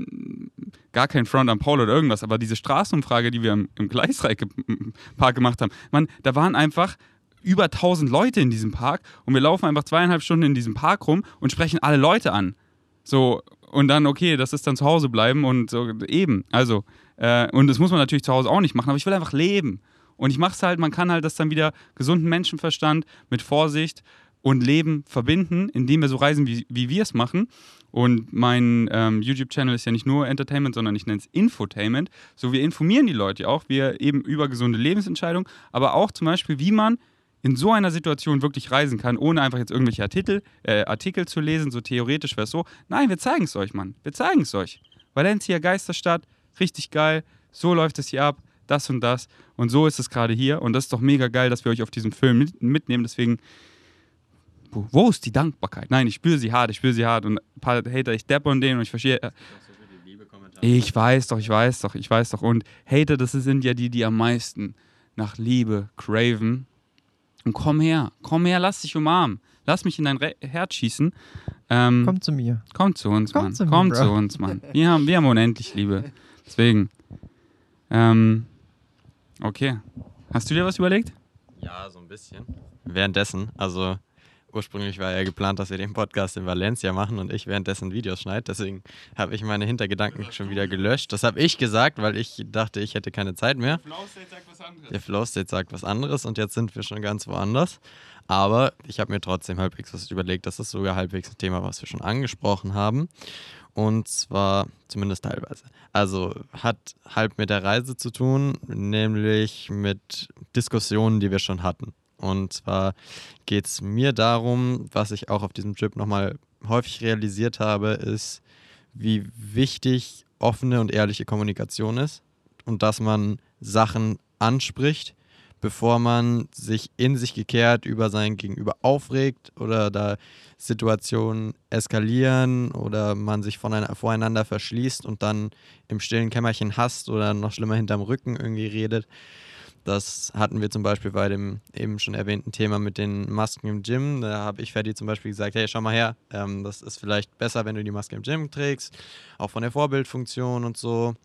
gar kein Front am Paul oder irgendwas. Aber diese Straßenumfrage, die wir im, im Gleisreich-Park gemacht haben, man, da waren einfach über 1000 Leute in diesem Park und wir laufen einfach zweieinhalb Stunden in diesem Park rum und sprechen alle Leute an. So, und dann, okay, das ist dann zu Hause bleiben und so, eben. Also, äh, und das muss man natürlich zu Hause auch nicht machen, aber ich will einfach leben. Und ich mache es halt, man kann halt das dann wieder gesunden Menschenverstand mit Vorsicht und Leben verbinden, indem wir so reisen, wie, wie wir es machen. Und mein ähm, YouTube-Channel ist ja nicht nur Entertainment, sondern ich nenne es Infotainment. So, wir informieren die Leute auch, wir eben über gesunde Lebensentscheidungen, aber auch zum Beispiel, wie man in so einer Situation wirklich reisen kann, ohne einfach jetzt irgendwelche Artikel, äh, Artikel zu lesen, so theoretisch wäre es so. Nein, wir zeigen es euch, Mann. Wir zeigen es euch. Valencia Geisterstadt, richtig geil. So läuft es hier ab, das und das. Und so ist es gerade hier. Und das ist doch mega geil, dass wir euch auf diesen Film mit, mitnehmen. Deswegen, wo, wo ist die Dankbarkeit? Nein, ich spüre sie hart, ich spüre sie hart. Und ein paar Hater, ich depp an denen und ich verstehe. Äh, ich weiß doch, ich weiß doch, ich weiß doch. Und Hater, das sind ja die, die am meisten nach Liebe craven. Und komm her, komm her, lass dich umarmen. Lass mich in dein Re Herz schießen. Ähm, Komm zu mir. komm zu uns, komm Mann. zu mir, komm Bro. zu uns, Mann. Wir haben, wir haben unendlich Liebe. Deswegen. Ähm, okay. Hast du dir was überlegt? Ja, so ein bisschen. Währenddessen, also ursprünglich war ja geplant, dass wir den Podcast in Valencia machen und ich währenddessen Videos schneide. Deswegen habe ich meine Hintergedanken schon wieder gelöscht. Das habe ich gesagt, weil ich dachte, ich hätte keine Zeit mehr. Der Flow State sagt was anderes und jetzt sind wir schon ganz woanders. Aber ich habe mir trotzdem halbwegs was überlegt. Das ist sogar halbwegs ein Thema, was wir schon angesprochen haben. Und zwar zumindest teilweise. Also hat halb mit der Reise zu tun, nämlich mit Diskussionen, die wir schon hatten. Und zwar geht es mir darum, was ich auch auf diesem Trip nochmal häufig realisiert habe, ist, wie wichtig offene und ehrliche Kommunikation ist und dass man Sachen anspricht, bevor man sich in sich gekehrt über sein Gegenüber aufregt oder da Situationen eskalieren oder man sich voreinander verschließt und dann im stillen Kämmerchen hasst oder noch schlimmer hinterm Rücken irgendwie redet. Das hatten wir zum Beispiel bei dem eben schon erwähnten Thema mit den Masken im Gym. Da habe ich Ferdi zum Beispiel gesagt, hey, schau mal her, ähm, das ist vielleicht besser, wenn du die Maske im Gym trägst, auch von der Vorbildfunktion und so.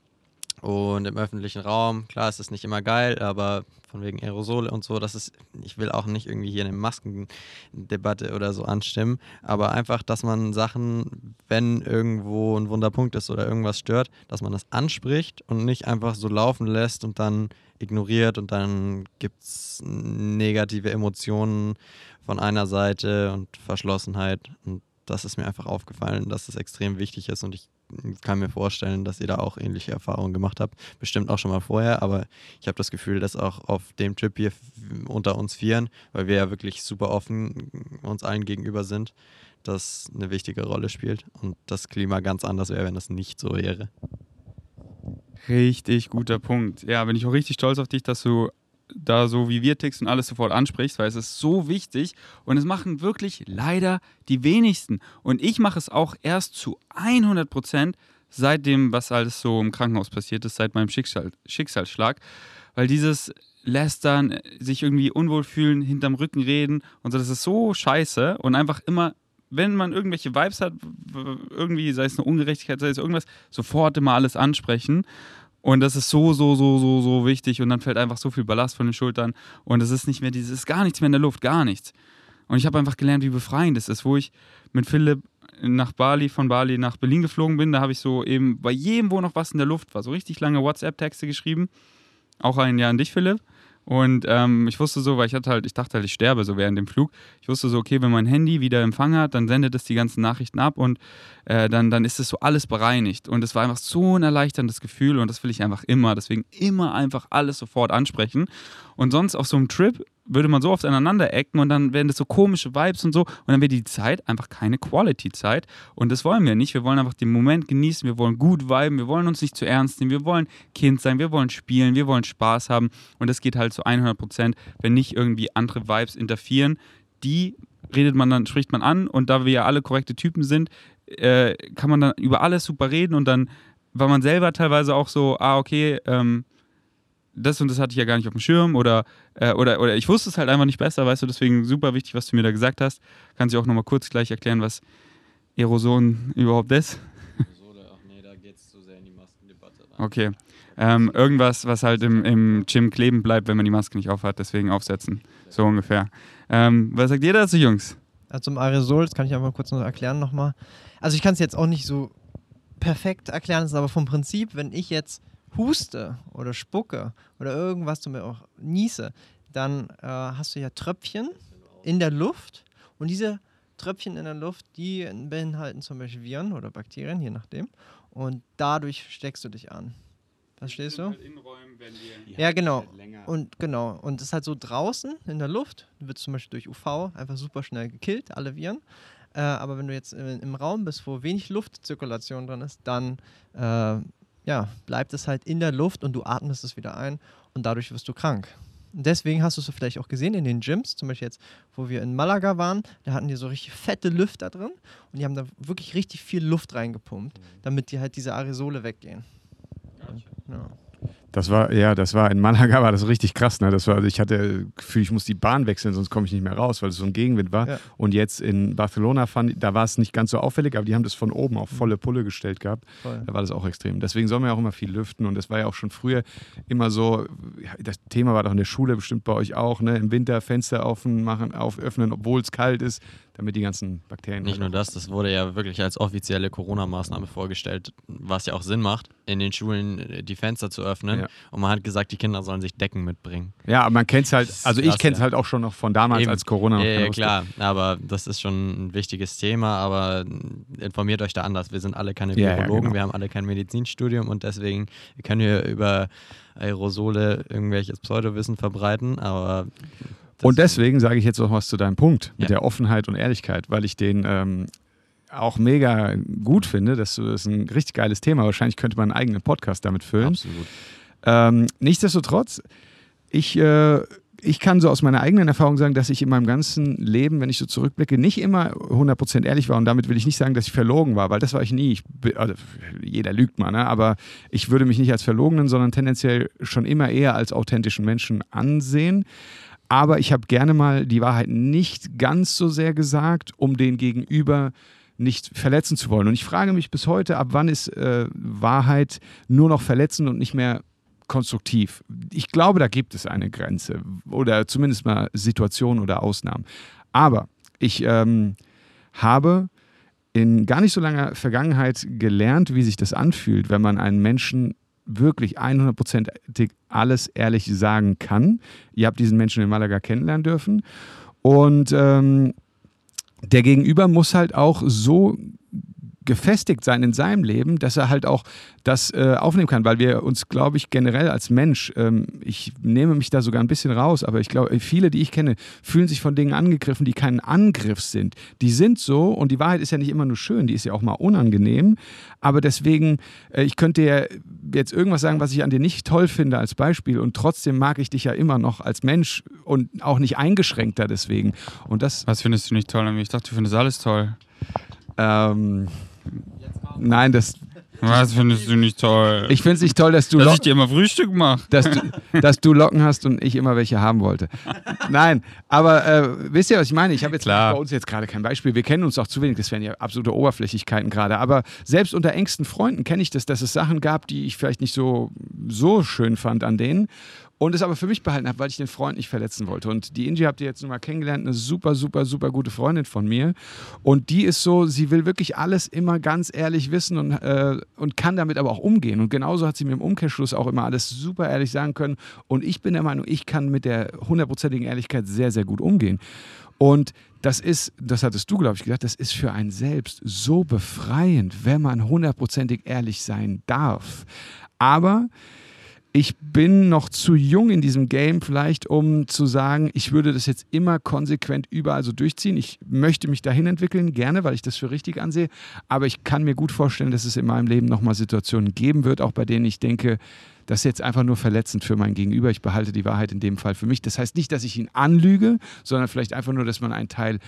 Und im öffentlichen Raum, klar, ist das nicht immer geil, aber von wegen Aerosole und so, das ist, ich will auch nicht irgendwie hier eine Maskendebatte oder so anstimmen, aber einfach, dass man Sachen, wenn irgendwo ein Wunderpunkt ist oder irgendwas stört, dass man das anspricht und nicht einfach so laufen lässt und dann ignoriert und dann gibt es negative Emotionen von einer Seite und Verschlossenheit. Und das ist mir einfach aufgefallen, dass das extrem wichtig ist und ich kann mir vorstellen, dass ihr da auch ähnliche Erfahrungen gemacht habt. Bestimmt auch schon mal vorher, aber ich habe das Gefühl, dass auch auf dem Trip hier unter uns Vieren, weil wir ja wirklich super offen uns allen gegenüber sind, das eine wichtige Rolle spielt und das Klima ganz anders wäre, wenn das nicht so wäre. Richtig guter Punkt. Ja, bin ich auch richtig stolz auf dich, dass du da so wie wir tickst und alles sofort ansprichst, weil es ist so wichtig und es machen wirklich leider die wenigsten. Und ich mache es auch erst zu 100 Prozent seit dem, was alles so im Krankenhaus passiert ist, seit meinem Schicksal, Schicksalsschlag, weil dieses Lästern, sich irgendwie unwohl fühlen, hinterm Rücken reden und so, das ist so scheiße und einfach immer wenn man irgendwelche Vibes hat, irgendwie, sei es eine Ungerechtigkeit, sei es irgendwas, sofort immer alles ansprechen. Und das ist so, so, so, so, so wichtig. Und dann fällt einfach so viel Ballast von den Schultern. Und es ist nicht mehr dieses, ist gar nichts mehr in der Luft, gar nichts. Und ich habe einfach gelernt, wie befreiend das ist, wo ich mit Philipp nach Bali, von Bali nach Berlin geflogen bin. Da habe ich so eben bei jedem, wo noch was in der Luft war, so richtig lange WhatsApp-Texte geschrieben. Auch ein Jahr an dich, Philipp. Und ähm, ich wusste so, weil ich hatte halt, ich dachte halt, ich sterbe so während dem Flug. Ich wusste so, okay, wenn mein Handy wieder Empfang hat, dann sendet es die ganzen Nachrichten ab und äh, dann, dann ist es so alles bereinigt. Und es war einfach so ein erleichterndes Gefühl und das will ich einfach immer. Deswegen immer einfach alles sofort ansprechen. Und sonst auf so einem Trip würde man so oft aneinander ecken und dann werden das so komische Vibes und so und dann wird die Zeit einfach keine Quality-Zeit und das wollen wir nicht. Wir wollen einfach den Moment genießen, wir wollen gut viben, wir wollen uns nicht zu ernst nehmen, wir wollen Kind sein, wir wollen spielen, wir wollen Spaß haben und das geht halt zu 100 Prozent, wenn nicht irgendwie andere Vibes interferieren. Die redet man dann, spricht man an und da wir ja alle korrekte Typen sind, äh, kann man dann über alles super reden und dann war man selber teilweise auch so, ah, okay, ähm, das und das hatte ich ja gar nicht auf dem Schirm oder, äh, oder, oder ich wusste es halt einfach nicht besser, weißt du, deswegen super wichtig, was du mir da gesagt hast. Kannst du auch nochmal kurz gleich erklären, was Erosion überhaupt ist? Aerosole, ach nee, da geht es zu sehr in die Maskendebatte rein. Okay. Ähm, irgendwas, was halt im, im Gym kleben bleibt, wenn man die Maske nicht aufhat, deswegen aufsetzen. So ungefähr. Ähm, was sagt ihr dazu, Jungs? Also zum Aerosol, das kann ich einfach kurz noch erklären nochmal. Also ich kann es jetzt auch nicht so perfekt erklären, es ist aber vom Prinzip, wenn ich jetzt huste oder spucke oder irgendwas zum Beispiel auch niese, dann äh, hast du ja Tröpfchen in der Luft und diese Tröpfchen in der Luft, die beinhalten zum Beispiel Viren oder Bakterien, je nachdem. Und dadurch steckst du dich an. Verstehst du? Halt ja, genau. Halt und genau. Und es ist halt so draußen in der Luft, wird zum Beispiel durch UV einfach super schnell gekillt, alle Viren. Äh, aber wenn du jetzt im Raum bist, wo wenig Luftzirkulation drin ist, dann äh, ja, bleibt es halt in der Luft und du atmest es wieder ein und dadurch wirst du krank. Und deswegen hast du es vielleicht auch gesehen in den Gyms, zum Beispiel jetzt, wo wir in Malaga waren, da hatten die so richtig fette Lüfter drin und die haben da wirklich richtig viel Luft reingepumpt, mhm. damit die halt diese Aerosole weggehen. Ja. Das war, ja, das war in Malaga war das richtig krass. Ne? Das war, ich hatte das Gefühl, ich muss die Bahn wechseln, sonst komme ich nicht mehr raus, weil es so ein Gegenwind war. Ja. Und jetzt in Barcelona fand, da war es nicht ganz so auffällig, aber die haben das von oben auf volle Pulle gestellt gehabt. Voll. Da war das auch extrem. Deswegen soll man ja auch immer viel lüften. Und das war ja auch schon früher immer so, das Thema war doch in der Schule bestimmt bei euch auch, ne? Im Winter Fenster aufmachen, auf, öffnen, obwohl es kalt ist damit die ganzen Bakterien. Nicht nur das, das wurde ja wirklich als offizielle Corona-Maßnahme vorgestellt, was ja auch Sinn macht, in den Schulen äh, die Fenster zu öffnen. Ja. Und man hat gesagt, die Kinder sollen sich Decken mitbringen. Ja, aber man kennt es halt, also ich kenne es ja. halt auch schon noch von damals, Eben. als Corona noch Ja, ja klar, aber das ist schon ein wichtiges Thema, aber informiert euch da anders. Wir sind alle keine Virologen, ja, genau. wir haben alle kein Medizinstudium und deswegen können wir über Aerosole irgendwelches Pseudowissen verbreiten, aber und deswegen sage ich jetzt noch was zu deinem Punkt mit ja. der Offenheit und Ehrlichkeit, weil ich den ähm, auch mega gut finde. Das ist ein richtig geiles Thema. Wahrscheinlich könnte man einen eigenen Podcast damit füllen. Absolut. Ähm, nichtsdestotrotz, ich äh, ich kann so aus meiner eigenen Erfahrung sagen, dass ich in meinem ganzen Leben, wenn ich so zurückblicke, nicht immer 100% ehrlich war. Und damit will ich nicht sagen, dass ich verlogen war, weil das war ich nie. Ich, also, jeder lügt mal, ne? aber ich würde mich nicht als Verlogenen, sondern tendenziell schon immer eher als authentischen Menschen ansehen. Aber ich habe gerne mal die Wahrheit nicht ganz so sehr gesagt, um den Gegenüber nicht verletzen zu wollen. Und ich frage mich bis heute, ab wann ist äh, Wahrheit nur noch verletzend und nicht mehr konstruktiv. Ich glaube, da gibt es eine Grenze oder zumindest mal Situationen oder Ausnahmen. Aber ich ähm, habe in gar nicht so langer Vergangenheit gelernt, wie sich das anfühlt, wenn man einen Menschen wirklich 100%ig alles ehrlich sagen kann. Ihr habt diesen Menschen in Malaga kennenlernen dürfen. Und ähm, der Gegenüber muss halt auch so gefestigt sein in seinem Leben, dass er halt auch das äh, aufnehmen kann, weil wir uns, glaube ich, generell als Mensch, ähm, ich nehme mich da sogar ein bisschen raus, aber ich glaube, viele, die ich kenne, fühlen sich von Dingen angegriffen, die kein Angriff sind. Die sind so und die Wahrheit ist ja nicht immer nur schön, die ist ja auch mal unangenehm, aber deswegen, äh, ich könnte ja jetzt irgendwas sagen, was ich an dir nicht toll finde als Beispiel und trotzdem mag ich dich ja immer noch als Mensch und auch nicht eingeschränkter deswegen. Und das was findest du nicht toll an mir? Ich dachte, du findest alles toll. Ähm, Nein, das. Was findest du nicht toll? Ich finde es nicht toll, dass du, dass ich dir immer Frühstück mache. Dass du, dass du Locken hast und ich immer welche haben wollte. Nein, aber äh, wisst ihr, was ich meine? Ich habe jetzt Klar. bei uns jetzt gerade kein Beispiel. Wir kennen uns auch zu wenig. Das wären ja absolute Oberflächlichkeiten gerade. Aber selbst unter engsten Freunden kenne ich das, dass es Sachen gab, die ich vielleicht nicht so, so schön fand an denen und es aber für mich behalten habe, weil ich den Freund nicht verletzen wollte. Und die Inji habt ihr jetzt nun mal kennengelernt, eine super, super, super gute Freundin von mir. Und die ist so, sie will wirklich alles immer ganz ehrlich wissen und, äh, und kann damit aber auch umgehen. Und genauso hat sie mir im Umkehrschluss auch immer alles super ehrlich sagen können. Und ich bin der Meinung, ich kann mit der hundertprozentigen Ehrlichkeit sehr, sehr gut umgehen. Und das ist, das hattest du, glaube ich, gesagt, das ist für einen selbst so befreiend, wenn man hundertprozentig ehrlich sein darf. Aber ich bin noch zu jung in diesem Game vielleicht, um zu sagen, ich würde das jetzt immer konsequent überall so durchziehen. Ich möchte mich dahin entwickeln, gerne, weil ich das für richtig ansehe. Aber ich kann mir gut vorstellen, dass es in meinem Leben nochmal Situationen geben wird, auch bei denen ich denke, das ist jetzt einfach nur verletzend für mein Gegenüber. Ich behalte die Wahrheit in dem Fall für mich. Das heißt nicht, dass ich ihn anlüge, sondern vielleicht einfach nur, dass man einen Teil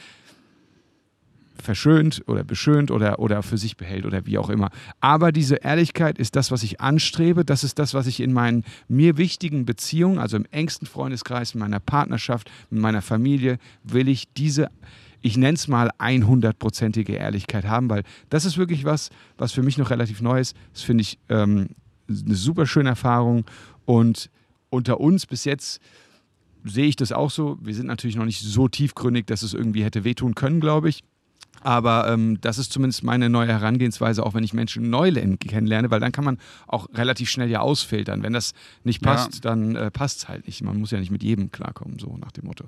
verschönt oder beschönt oder, oder für sich behält oder wie auch immer. Aber diese Ehrlichkeit ist das, was ich anstrebe. Das ist das, was ich in meinen mir wichtigen Beziehungen, also im engsten Freundeskreis, in meiner Partnerschaft, mit meiner Familie, will ich diese ich nenne es mal 100-prozentige Ehrlichkeit haben, weil das ist wirklich was, was für mich noch relativ neu ist. Das finde ich ähm, eine super schöne Erfahrung und unter uns bis jetzt sehe ich das auch so. Wir sind natürlich noch nicht so tiefgründig, dass es irgendwie hätte wehtun können, glaube ich. Aber ähm, das ist zumindest meine neue Herangehensweise, auch wenn ich Menschen neu kennenlerne, weil dann kann man auch relativ schnell ja ausfiltern. Wenn das nicht passt, ja. dann äh, passt es halt nicht. Man muss ja nicht mit jedem klarkommen, so nach dem Motto.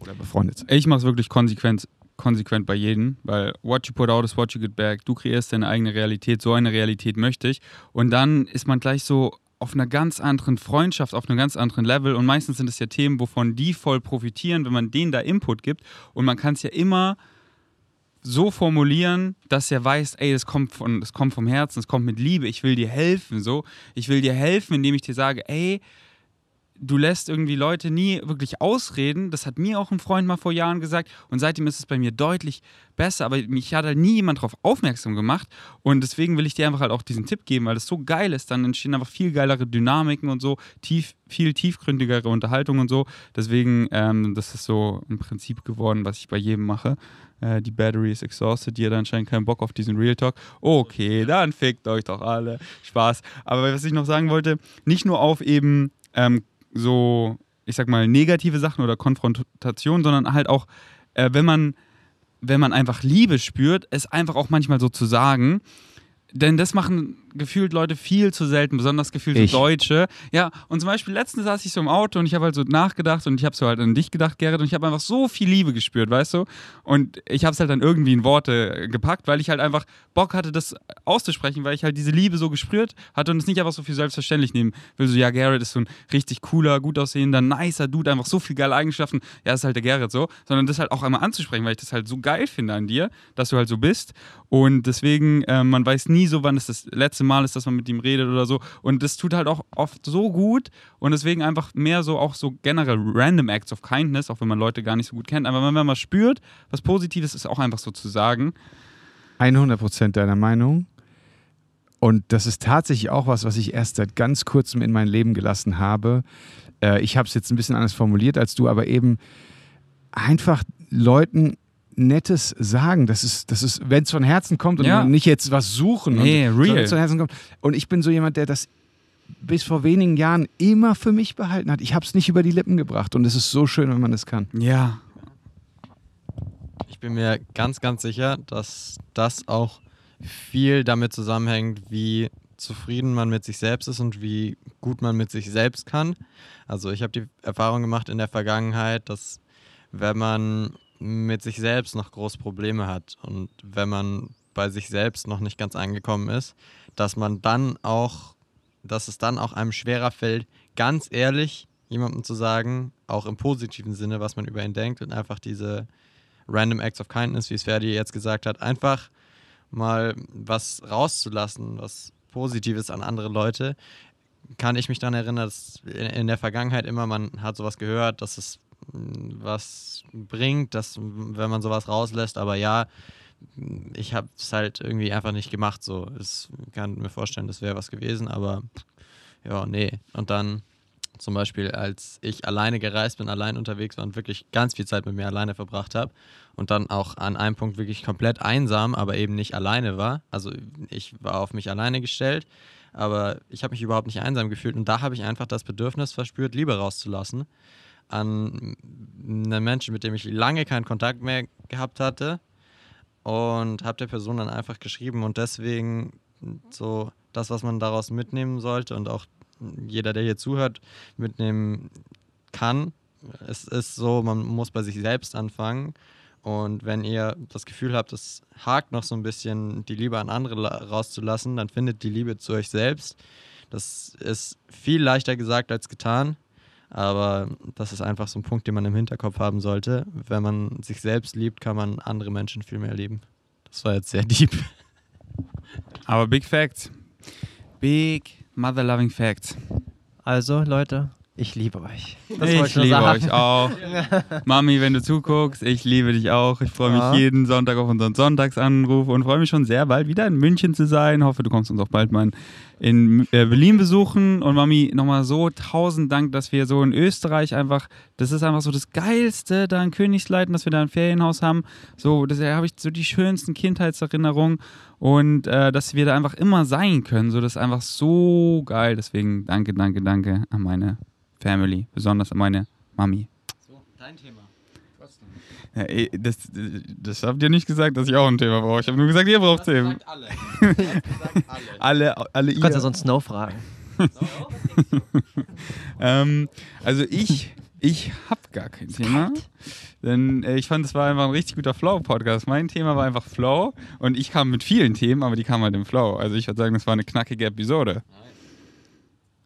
Oder befreundet sein. Ich mache es wirklich konsequent, konsequent bei jedem, weil what you put out is what you get back. Du kreierst deine eigene Realität, so eine Realität möchte ich. Und dann ist man gleich so auf einer ganz anderen Freundschaft, auf einem ganz anderen Level. Und meistens sind es ja Themen, wovon die voll profitieren, wenn man denen da Input gibt. Und man kann es ja immer so formulieren, dass er weiß, ey, das kommt, von, das kommt vom Herzen, es kommt mit Liebe, ich will dir helfen, so. Ich will dir helfen, indem ich dir sage, ey, du lässt irgendwie Leute nie wirklich ausreden. Das hat mir auch ein Freund mal vor Jahren gesagt und seitdem ist es bei mir deutlich besser, aber mich hat halt nie jemand darauf aufmerksam gemacht und deswegen will ich dir einfach halt auch diesen Tipp geben, weil das so geil ist, dann entstehen einfach viel geilere Dynamiken und so, tief, viel tiefgründigere Unterhaltung und so. Deswegen, ähm, das ist so ein Prinzip geworden, was ich bei jedem mache. Äh, die Battery ist exhausted, die hat anscheinend keinen Bock auf diesen Real Talk. Okay, dann fickt euch doch alle. Spaß. Aber was ich noch sagen wollte, nicht nur auf eben ähm, so, ich sag mal, negative Sachen oder Konfrontation, sondern halt auch, äh, wenn man, wenn man einfach Liebe spürt, es einfach auch manchmal so zu sagen. Denn das machen gefühlt Leute viel zu selten, besonders gefühlt ich. Deutsche. Ja, und zum Beispiel letztens saß ich so im Auto und ich habe halt so nachgedacht und ich habe so halt an dich gedacht, Gerrit, und ich habe einfach so viel Liebe gespürt, weißt du? Und ich habe es halt dann irgendwie in Worte gepackt, weil ich halt einfach Bock hatte, das auszusprechen, weil ich halt diese Liebe so gespürt hatte und es nicht einfach so viel selbstverständlich nehmen will. So, ja, Gerrit ist so ein richtig cooler, gut aussehender, nicer Dude, einfach so viel geile Eigenschaften. Ja, ist halt der Gerrit so, sondern das halt auch einmal anzusprechen, weil ich das halt so geil finde an dir, dass du halt so bist. Und deswegen, äh, man weiß nie so, wann es das letzte erste Mal ist, dass man mit ihm redet oder so. Und das tut halt auch oft so gut und deswegen einfach mehr so auch so generell random Acts of Kindness, auch wenn man Leute gar nicht so gut kennt. Aber wenn man mal spürt, was Positives ist, auch einfach so zu sagen. 100% deiner Meinung. Und das ist tatsächlich auch was, was ich erst seit ganz kurzem in mein Leben gelassen habe. Äh, ich habe es jetzt ein bisschen anders formuliert als du, aber eben einfach Leuten Nettes sagen. Das ist, das ist wenn es von Herzen kommt und Ja. nicht jetzt was suchen. Nee, und, real. von Herzen kommt. Und ich bin so jemand, der das bis vor wenigen Jahren immer für mich behalten hat. Ich habe es nicht über die Lippen gebracht und es ist so schön, wenn man das kann. Ja. Ich bin mir ganz, ganz sicher, dass das auch viel damit zusammenhängt, wie zufrieden man mit sich selbst ist und wie gut man mit sich selbst kann. Also ich habe die Erfahrung gemacht in der Vergangenheit, dass wenn man mit sich selbst noch große Probleme hat und wenn man bei sich selbst noch nicht ganz angekommen ist, dass man dann auch, dass es dann auch einem schwerer fällt, ganz ehrlich jemandem zu sagen, auch im positiven Sinne, was man über ihn denkt und einfach diese Random Acts of Kindness, wie es Ferdi jetzt gesagt hat, einfach mal was rauszulassen, was Positives an andere Leute, kann ich mich daran erinnern, dass in, der Vergangenheit immer man hat sowas gehört, dass es was bringt, dass wenn man sowas rauslässt, aber ja, ich habe es halt irgendwie einfach nicht gemacht. So, ich kann mir vorstellen, das wäre was gewesen, aber ja, nee. Und dann zum Beispiel, als ich alleine gereist bin, allein unterwegs war und wirklich ganz viel Zeit mit mir alleine verbracht habe und dann auch an einem Punkt wirklich komplett einsam, aber eben nicht alleine war. Also ich war auf mich alleine gestellt, aber ich habe mich überhaupt nicht einsam gefühlt und da habe ich einfach das Bedürfnis verspürt, Liebe rauszulassen an einen Menschen, mit dem ich lange keinen Kontakt mehr gehabt hatte und habe der Person dann einfach geschrieben und deswegen so das, was man daraus mitnehmen sollte und auch jeder, der hier zuhört, mitnehmen kann. Es ist so, man muss bei sich selbst anfangen. Und wenn ihr das Gefühl habt, es hakt noch so ein bisschen, die Liebe an andere la- rauszulassen, dann findet die Liebe zu euch selbst. Das ist viel leichter gesagt als getan. Aber das ist einfach so ein Punkt, den man im Hinterkopf haben sollte. Wenn man sich selbst liebt, kann man andere Menschen viel mehr lieben. Das war jetzt sehr deep. Aber Big Facts. Big Mother Loving Facts. Also, Leute, ich liebe euch. Das ich nur liebe sagen. euch auch. *laughs* Mami, wenn du zuguckst, ich liebe dich auch. Ich freue mich Ja. jeden Sonntag auf unseren Sonntagsanruf und freue mich schon sehr bald wieder in München zu sein. Hoffe, du kommst uns auch bald mal in äh, Berlin besuchen. Und Mami, nochmal so tausend Dank, dass wir so in Österreich einfach, das ist einfach so das Geilste da in Königsleiten, dass wir da ein Ferienhaus haben. So, da habe ich so die schönsten Kindheitserinnerungen und äh, dass wir da einfach immer sein können. So, das ist einfach so geil. Deswegen danke, danke, danke an meine Family, besonders meine Mami. So, dein Thema. Ja, ey, das, das habt ihr nicht gesagt, dass ich auch ein Thema brauche. Ich habe nur gesagt, ihr braucht Themen. alle. *laughs* Alle, alle Du kannst ja sonst Snow fragen. *laughs* Ähm, also ich, ich habe gar kein Thema. Denn äh, ich fand, es war einfach ein richtig guter Flow-Podcast. Mein Thema war einfach Flow und ich kam mit vielen Themen, aber die kamen halt im Flow. Also ich würde sagen, das war eine knackige Episode.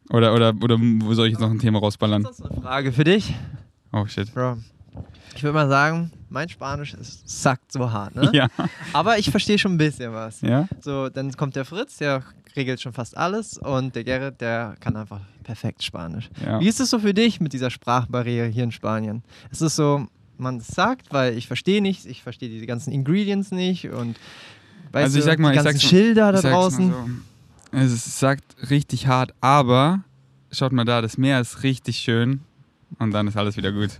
Oder, oder, oder wo soll ich jetzt noch ein Thema rausballern? Sonst eine Frage für dich. Oh shit. Bro. Ich würde mal sagen, mein Spanisch ist sackt so hart, ne? Ja. Aber ich verstehe schon ein bisschen was. Ja? So, dann kommt der Fritz, der regelt schon fast alles und der Gerrit, der kann einfach perfekt Spanisch. Ja. Wie ist es so für dich mit dieser Sprachbarriere hier in Spanien? Es ist so, man sagt, weil ich verstehe nichts, ich verstehe die ganzen Ingredients nicht und weißt Also ich du, sag mal, die ich ganzen sag's mal- Schilder da Ich sag's mal draußen. so. Es sagt richtig hart, aber schaut mal da, das Meer ist richtig schön und dann ist alles wieder gut. *laughs*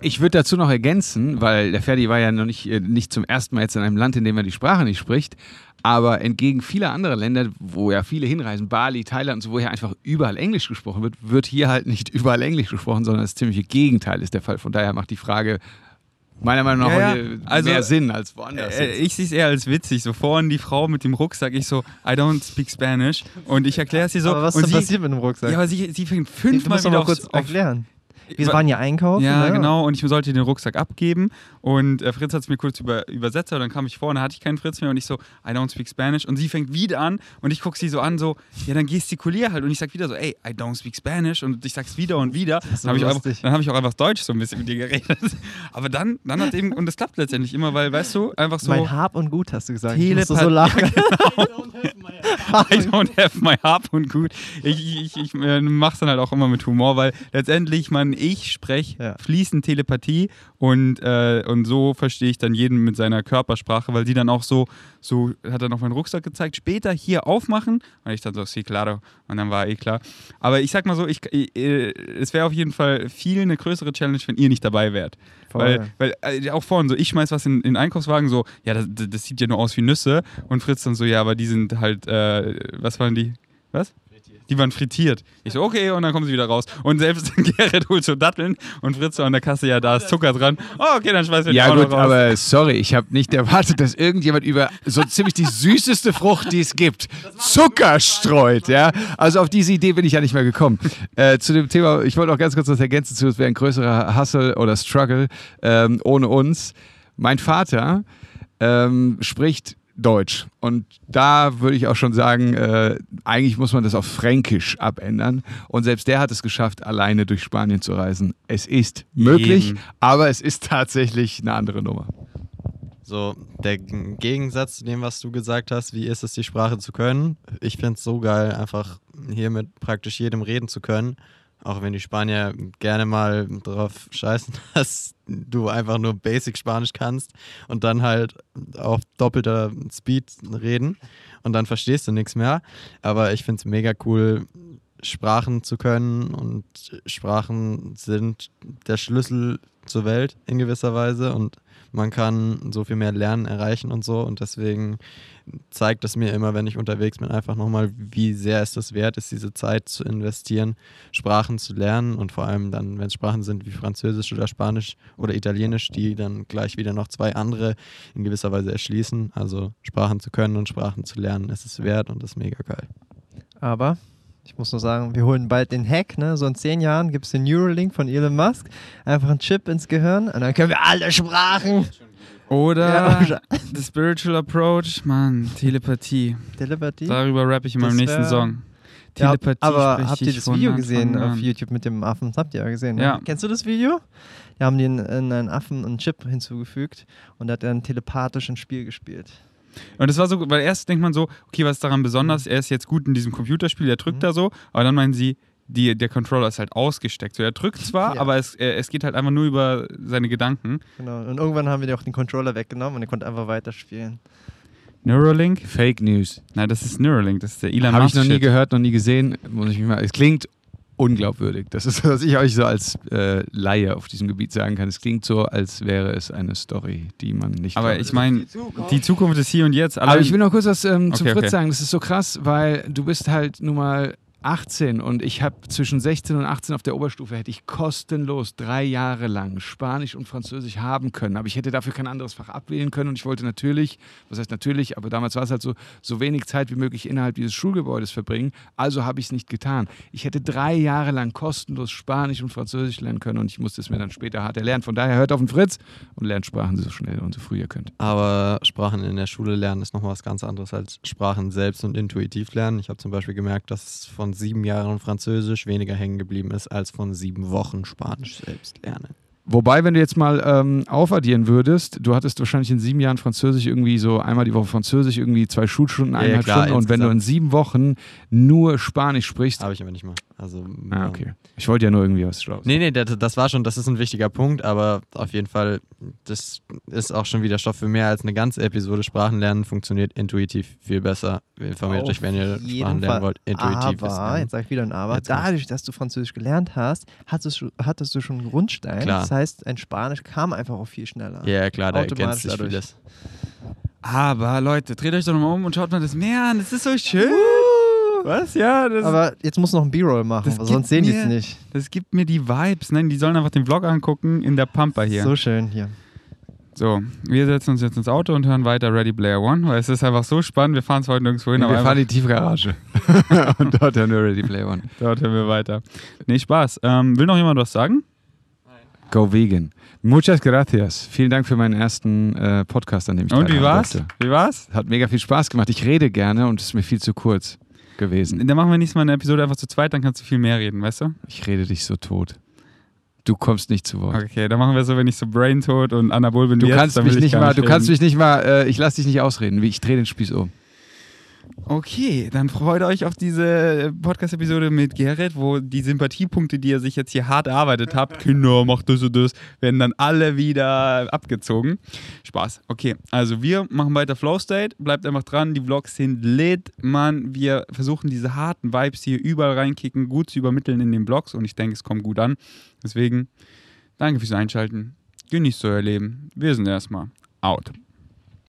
Ich würde dazu noch ergänzen, weil der Ferdi war ja noch nicht, äh, nicht zum ersten Mal jetzt in einem Land, in dem er die Sprache nicht spricht. Aber entgegen vieler anderer Länder, wo ja viele hinreisen, Bali, Thailand und so, wo ja einfach überall Englisch gesprochen wird, wird hier halt nicht *laughs* überall Englisch gesprochen, sondern das ziemliche Gegenteil ist der Fall. Von daher macht die Frage meiner Meinung nach Ja, ja. Also, mehr Sinn als woanders. Äh, ich sehe es eher als witzig. So vorhin die Frau mit dem Rucksack, ich so, I don't speak Spanish. Und ich erkläre es ihr so. Aber was und ist sie, passiert mit dem Rucksack? Ja, aber sie, sie fängt fünfmal wieder mal kurz aufs, auf, erklären. Wir waren ja einkaufen. Ja, ne? genau. Und ich sollte den Rucksack abgeben. Und äh, Fritz hat es mir kurz über, übersetzt. Und dann kam ich vor und dann hatte ich keinen Fritz mehr. Und ich so, I don't speak Spanish. Und sie fängt wieder an. Und ich gucke sie so an, so, ja, dann gestikulier halt. Und ich sag wieder so, ey, I don't speak Spanish. Und ich sag's wieder und wieder. so Dann habe ich, einfach- dann hab ich auch einfach Deutsch so ein bisschen mit dir geredet. *laughs* Aber dann, dann hat eben, und das klappt letztendlich immer, weil, weißt du, einfach so. Mein Hab und Gut hast du gesagt. Ich Telepath- so lachen. *laughs* *laughs* I don't have my Hab und gut. Ich, ich, ich äh, mach's dann halt auch immer mit Humor, weil letztendlich, man, ich spreche Ja. fließend Telepathie und, äh, und so verstehe ich dann jeden mit seiner Körpersprache, weil die dann auch so, so hat er noch meinen Rucksack gezeigt, später hier aufmachen und ich dann so, sí, claro. Und dann war eh klar. Aber ich sag mal so, ich, äh, es wäre auf jeden Fall viel eine größere Challenge, wenn ihr nicht dabei wärt. Voll. Weil, weil äh, auch vorhin so, ich schmeiß was in in den Einkaufswagen, so, ja, das, das sieht ja nur aus wie Nüsse. Und Fritz dann so, ja, aber die sind halt, äh, was waren die? Was? Die waren frittiert. Ich so, okay, und dann kommen sie wieder raus. Und selbst *laughs* Gerrit holt so Datteln und Fritz so an der Kasse, ja, da ist Zucker dran. Oh, okay, dann schmeißen wir die Ja gut, raus. aber sorry, ich habe nicht erwartet, dass irgendjemand über so ziemlich die süßeste Frucht, die es gibt, Zucker streut. Ja, also auf diese Idee bin ich ja nicht mehr gekommen. Äh, zu dem Thema, ich wollte auch ganz kurz was ergänzen zu, es wäre ein größerer Hustle oder Struggle ähm, ohne uns. Mein Vater ähm, spricht Deutsch. Und da würde ich auch schon sagen, äh, eigentlich muss man das auf Fränkisch abändern. Und selbst der hat es geschafft, alleine durch Spanien zu reisen. Es ist möglich, Eben. aber es ist tatsächlich eine andere Nummer. So, der Gegensatz zu dem, was du gesagt hast, wie ist es, die Sprache zu können? Ich finde es so geil, einfach hier mit praktisch jedem reden zu können. Auch wenn die Spanier gerne mal drauf scheißen, *laughs* dass du einfach nur Basic Spanisch kannst und dann halt auf doppelter Speed reden und dann verstehst du nichts mehr. Aber ich finde es mega cool, Sprachen zu können und Sprachen sind der Schlüssel zur Welt in gewisser Weise und man kann so viel mehr lernen, erreichen und so und deswegen zeigt es mir immer, wenn ich unterwegs bin, einfach nochmal, wie sehr es das wert ist, diese Zeit zu investieren, Sprachen zu lernen und vor allem dann, wenn es Sprachen sind wie Französisch oder Spanisch oder Italienisch, die dann gleich wieder noch zwei andere in gewisser Weise erschließen. Also Sprachen zu können und Sprachen zu lernen, ist es wert und ist mega geil. Aber ich muss nur sagen, wir holen bald den Hack, ne? So in zehn Jahren gibt es den Neuralink von Elon Musk. Einfach ein Chip ins Gehirn und dann können wir alle Sprachen. Oder Ja. The Spiritual Approach, Mann, Telepathie. Telepathie. Darüber rappe ich in meinem Das nächsten Song. Ja, Telepathie aber spreche habt ihr das Video gesehen auf an. YouTube mit dem Affen? Das habt ihr ja gesehen, ne? Ja. Kennst du das Video? Da haben die in, in einen Affen einen Chip hinzugefügt und da hat er dann telepathisch ein Spiel gespielt. Und das war so, weil erst denkt man so, okay, was ist daran besonders? Er ist jetzt gut in diesem Computerspiel, er drückt Mhm. da so, aber dann meinen sie, die, der Controller ist halt ausgesteckt. So, er drückt zwar, *laughs* Ja. aber es, es geht halt einfach nur über seine Gedanken. Genau. Und irgendwann haben wir dir auch den Controller weggenommen und er konnte einfach weiterspielen. Neuralink? Fake News. Nein, das ist Neuralink, das ist der Elon Habe Musk. ich noch nie gehört, noch nie gesehen. Muss ich mich mal. Es klingt unglaubwürdig. Das ist, was ich euch so als äh, Laie auf diesem Gebiet sagen kann. Es klingt so, als wäre es eine Story, die man nicht. Aber glaubt. ich meine, die Zukunft ist hier und jetzt. Aber ich will noch kurz was ähm, zum Okay, Fritz okay. sagen. Das ist so krass, weil du bist halt nun mal 18 und ich habe zwischen 16 und 18 auf der Oberstufe hätte ich kostenlos drei Jahre lang Spanisch und Französisch haben können. Aber ich hätte dafür kein anderes Fach abwählen können und ich wollte natürlich, was heißt natürlich, aber damals war es halt so, so wenig Zeit wie möglich innerhalb dieses Schulgebäudes verbringen. Also habe ich es nicht getan. Ich hätte drei Jahre lang kostenlos Spanisch und Französisch lernen können und ich musste es mir dann später hart erlernen. Von daher hört auf den Fritz und lernt Sprachen so schnell und so früh ihr könnt. Aber Sprachen in der Schule lernen ist nochmal was ganz anderes als Sprachen selbst und intuitiv lernen. Ich habe zum Beispiel gemerkt, dass von sieben Jahren Französisch weniger hängen geblieben ist als von sieben Wochen Spanisch selbst lernen. Wobei, wenn du jetzt mal ähm, aufaddieren würdest, du hattest wahrscheinlich in sieben Jahren Französisch irgendwie so einmal die Woche Französisch, irgendwie zwei Schulstunden, Ja, ja, eineinhalb klar, Stunden. Und wenn du in sieben Wochen nur Spanisch sprichst. Habe ich aber nicht mal. Also, Ah, okay. Ich wollte ja nur irgendwie was Schlaues. Nee, nee, das, das war schon, das ist ein wichtiger Punkt, aber auf jeden Fall, das ist auch schon wieder Stoff für mehr als eine ganze Episode. Sprachen lernen funktioniert intuitiv viel besser. Informiert Auf euch, wenn ihr Sprachen lernen wollt. Intuitiv ist aber, ähm, jetzt sag ich wieder ein Aber, Jetzt dadurch, dass du Französisch gelernt hast, hattest du, hattest du schon einen Grundstein. Klar. Das heißt, ein Spanisch kam einfach auch viel schneller. Ja, klar, da Automatisch ergänzt sich vieles. Aber Leute, dreht euch doch nochmal um und schaut mal das Meer an. Das ist so schön. Was? Ja, das, Aber jetzt musst du noch einen B-Roll machen, sonst sehen die es nicht. das gibt mir die Vibes. Nein, die sollen einfach den Vlog angucken in der Pampa hier. So schön hier. So, wir setzen uns jetzt ins Auto und hören weiter Ready Player One, weil es ist einfach so spannend. Wir fahren zwar heute nirgendwo hin, Nee, aber wir fahren in die Tiefgarage. *laughs* und dort hören wir Ready Play One. dort hören wir weiter. Nee, Spaß. Ähm, will noch jemand was sagen? Go vegan. Muchas gracias. Vielen Dank für meinen ersten äh, Podcast, an dem ich Und wie war's? Wie war's? Hat mega viel Spaß gemacht. Ich rede gerne und es ist mir viel zu kurz gewesen. Dann machen wir nächstes Mal eine Episode einfach zu zweit, dann kannst du viel mehr reden, weißt du? Ich rede dich so tot. Du kommst nicht zu Wort. Okay, dann machen wir so, wenn ich so braintot und Anabol bin Du jetzt, kannst mich nicht mal, du kannst mich nicht mal, äh, ich lass dich nicht ausreden. Ich drehe den Spieß um. Okay, dann freut euch auf diese Podcast-Episode mit Gerrit, wo die Sympathiepunkte, die ihr sich jetzt hier hart erarbeitet habt, *laughs* Kinder, macht das und das, werden dann alle wieder abgezogen. Spaß. Okay, also wir machen weiter Flow State, bleibt einfach dran, die Vlogs sind lit, Mann. Wir versuchen diese harten Vibes hier überall reinkicken, gut zu übermitteln in den Vlogs und ich denke, es kommt gut an. Deswegen, danke fürs Einschalten. Genießt euer Leben. Wir sind erstmal out.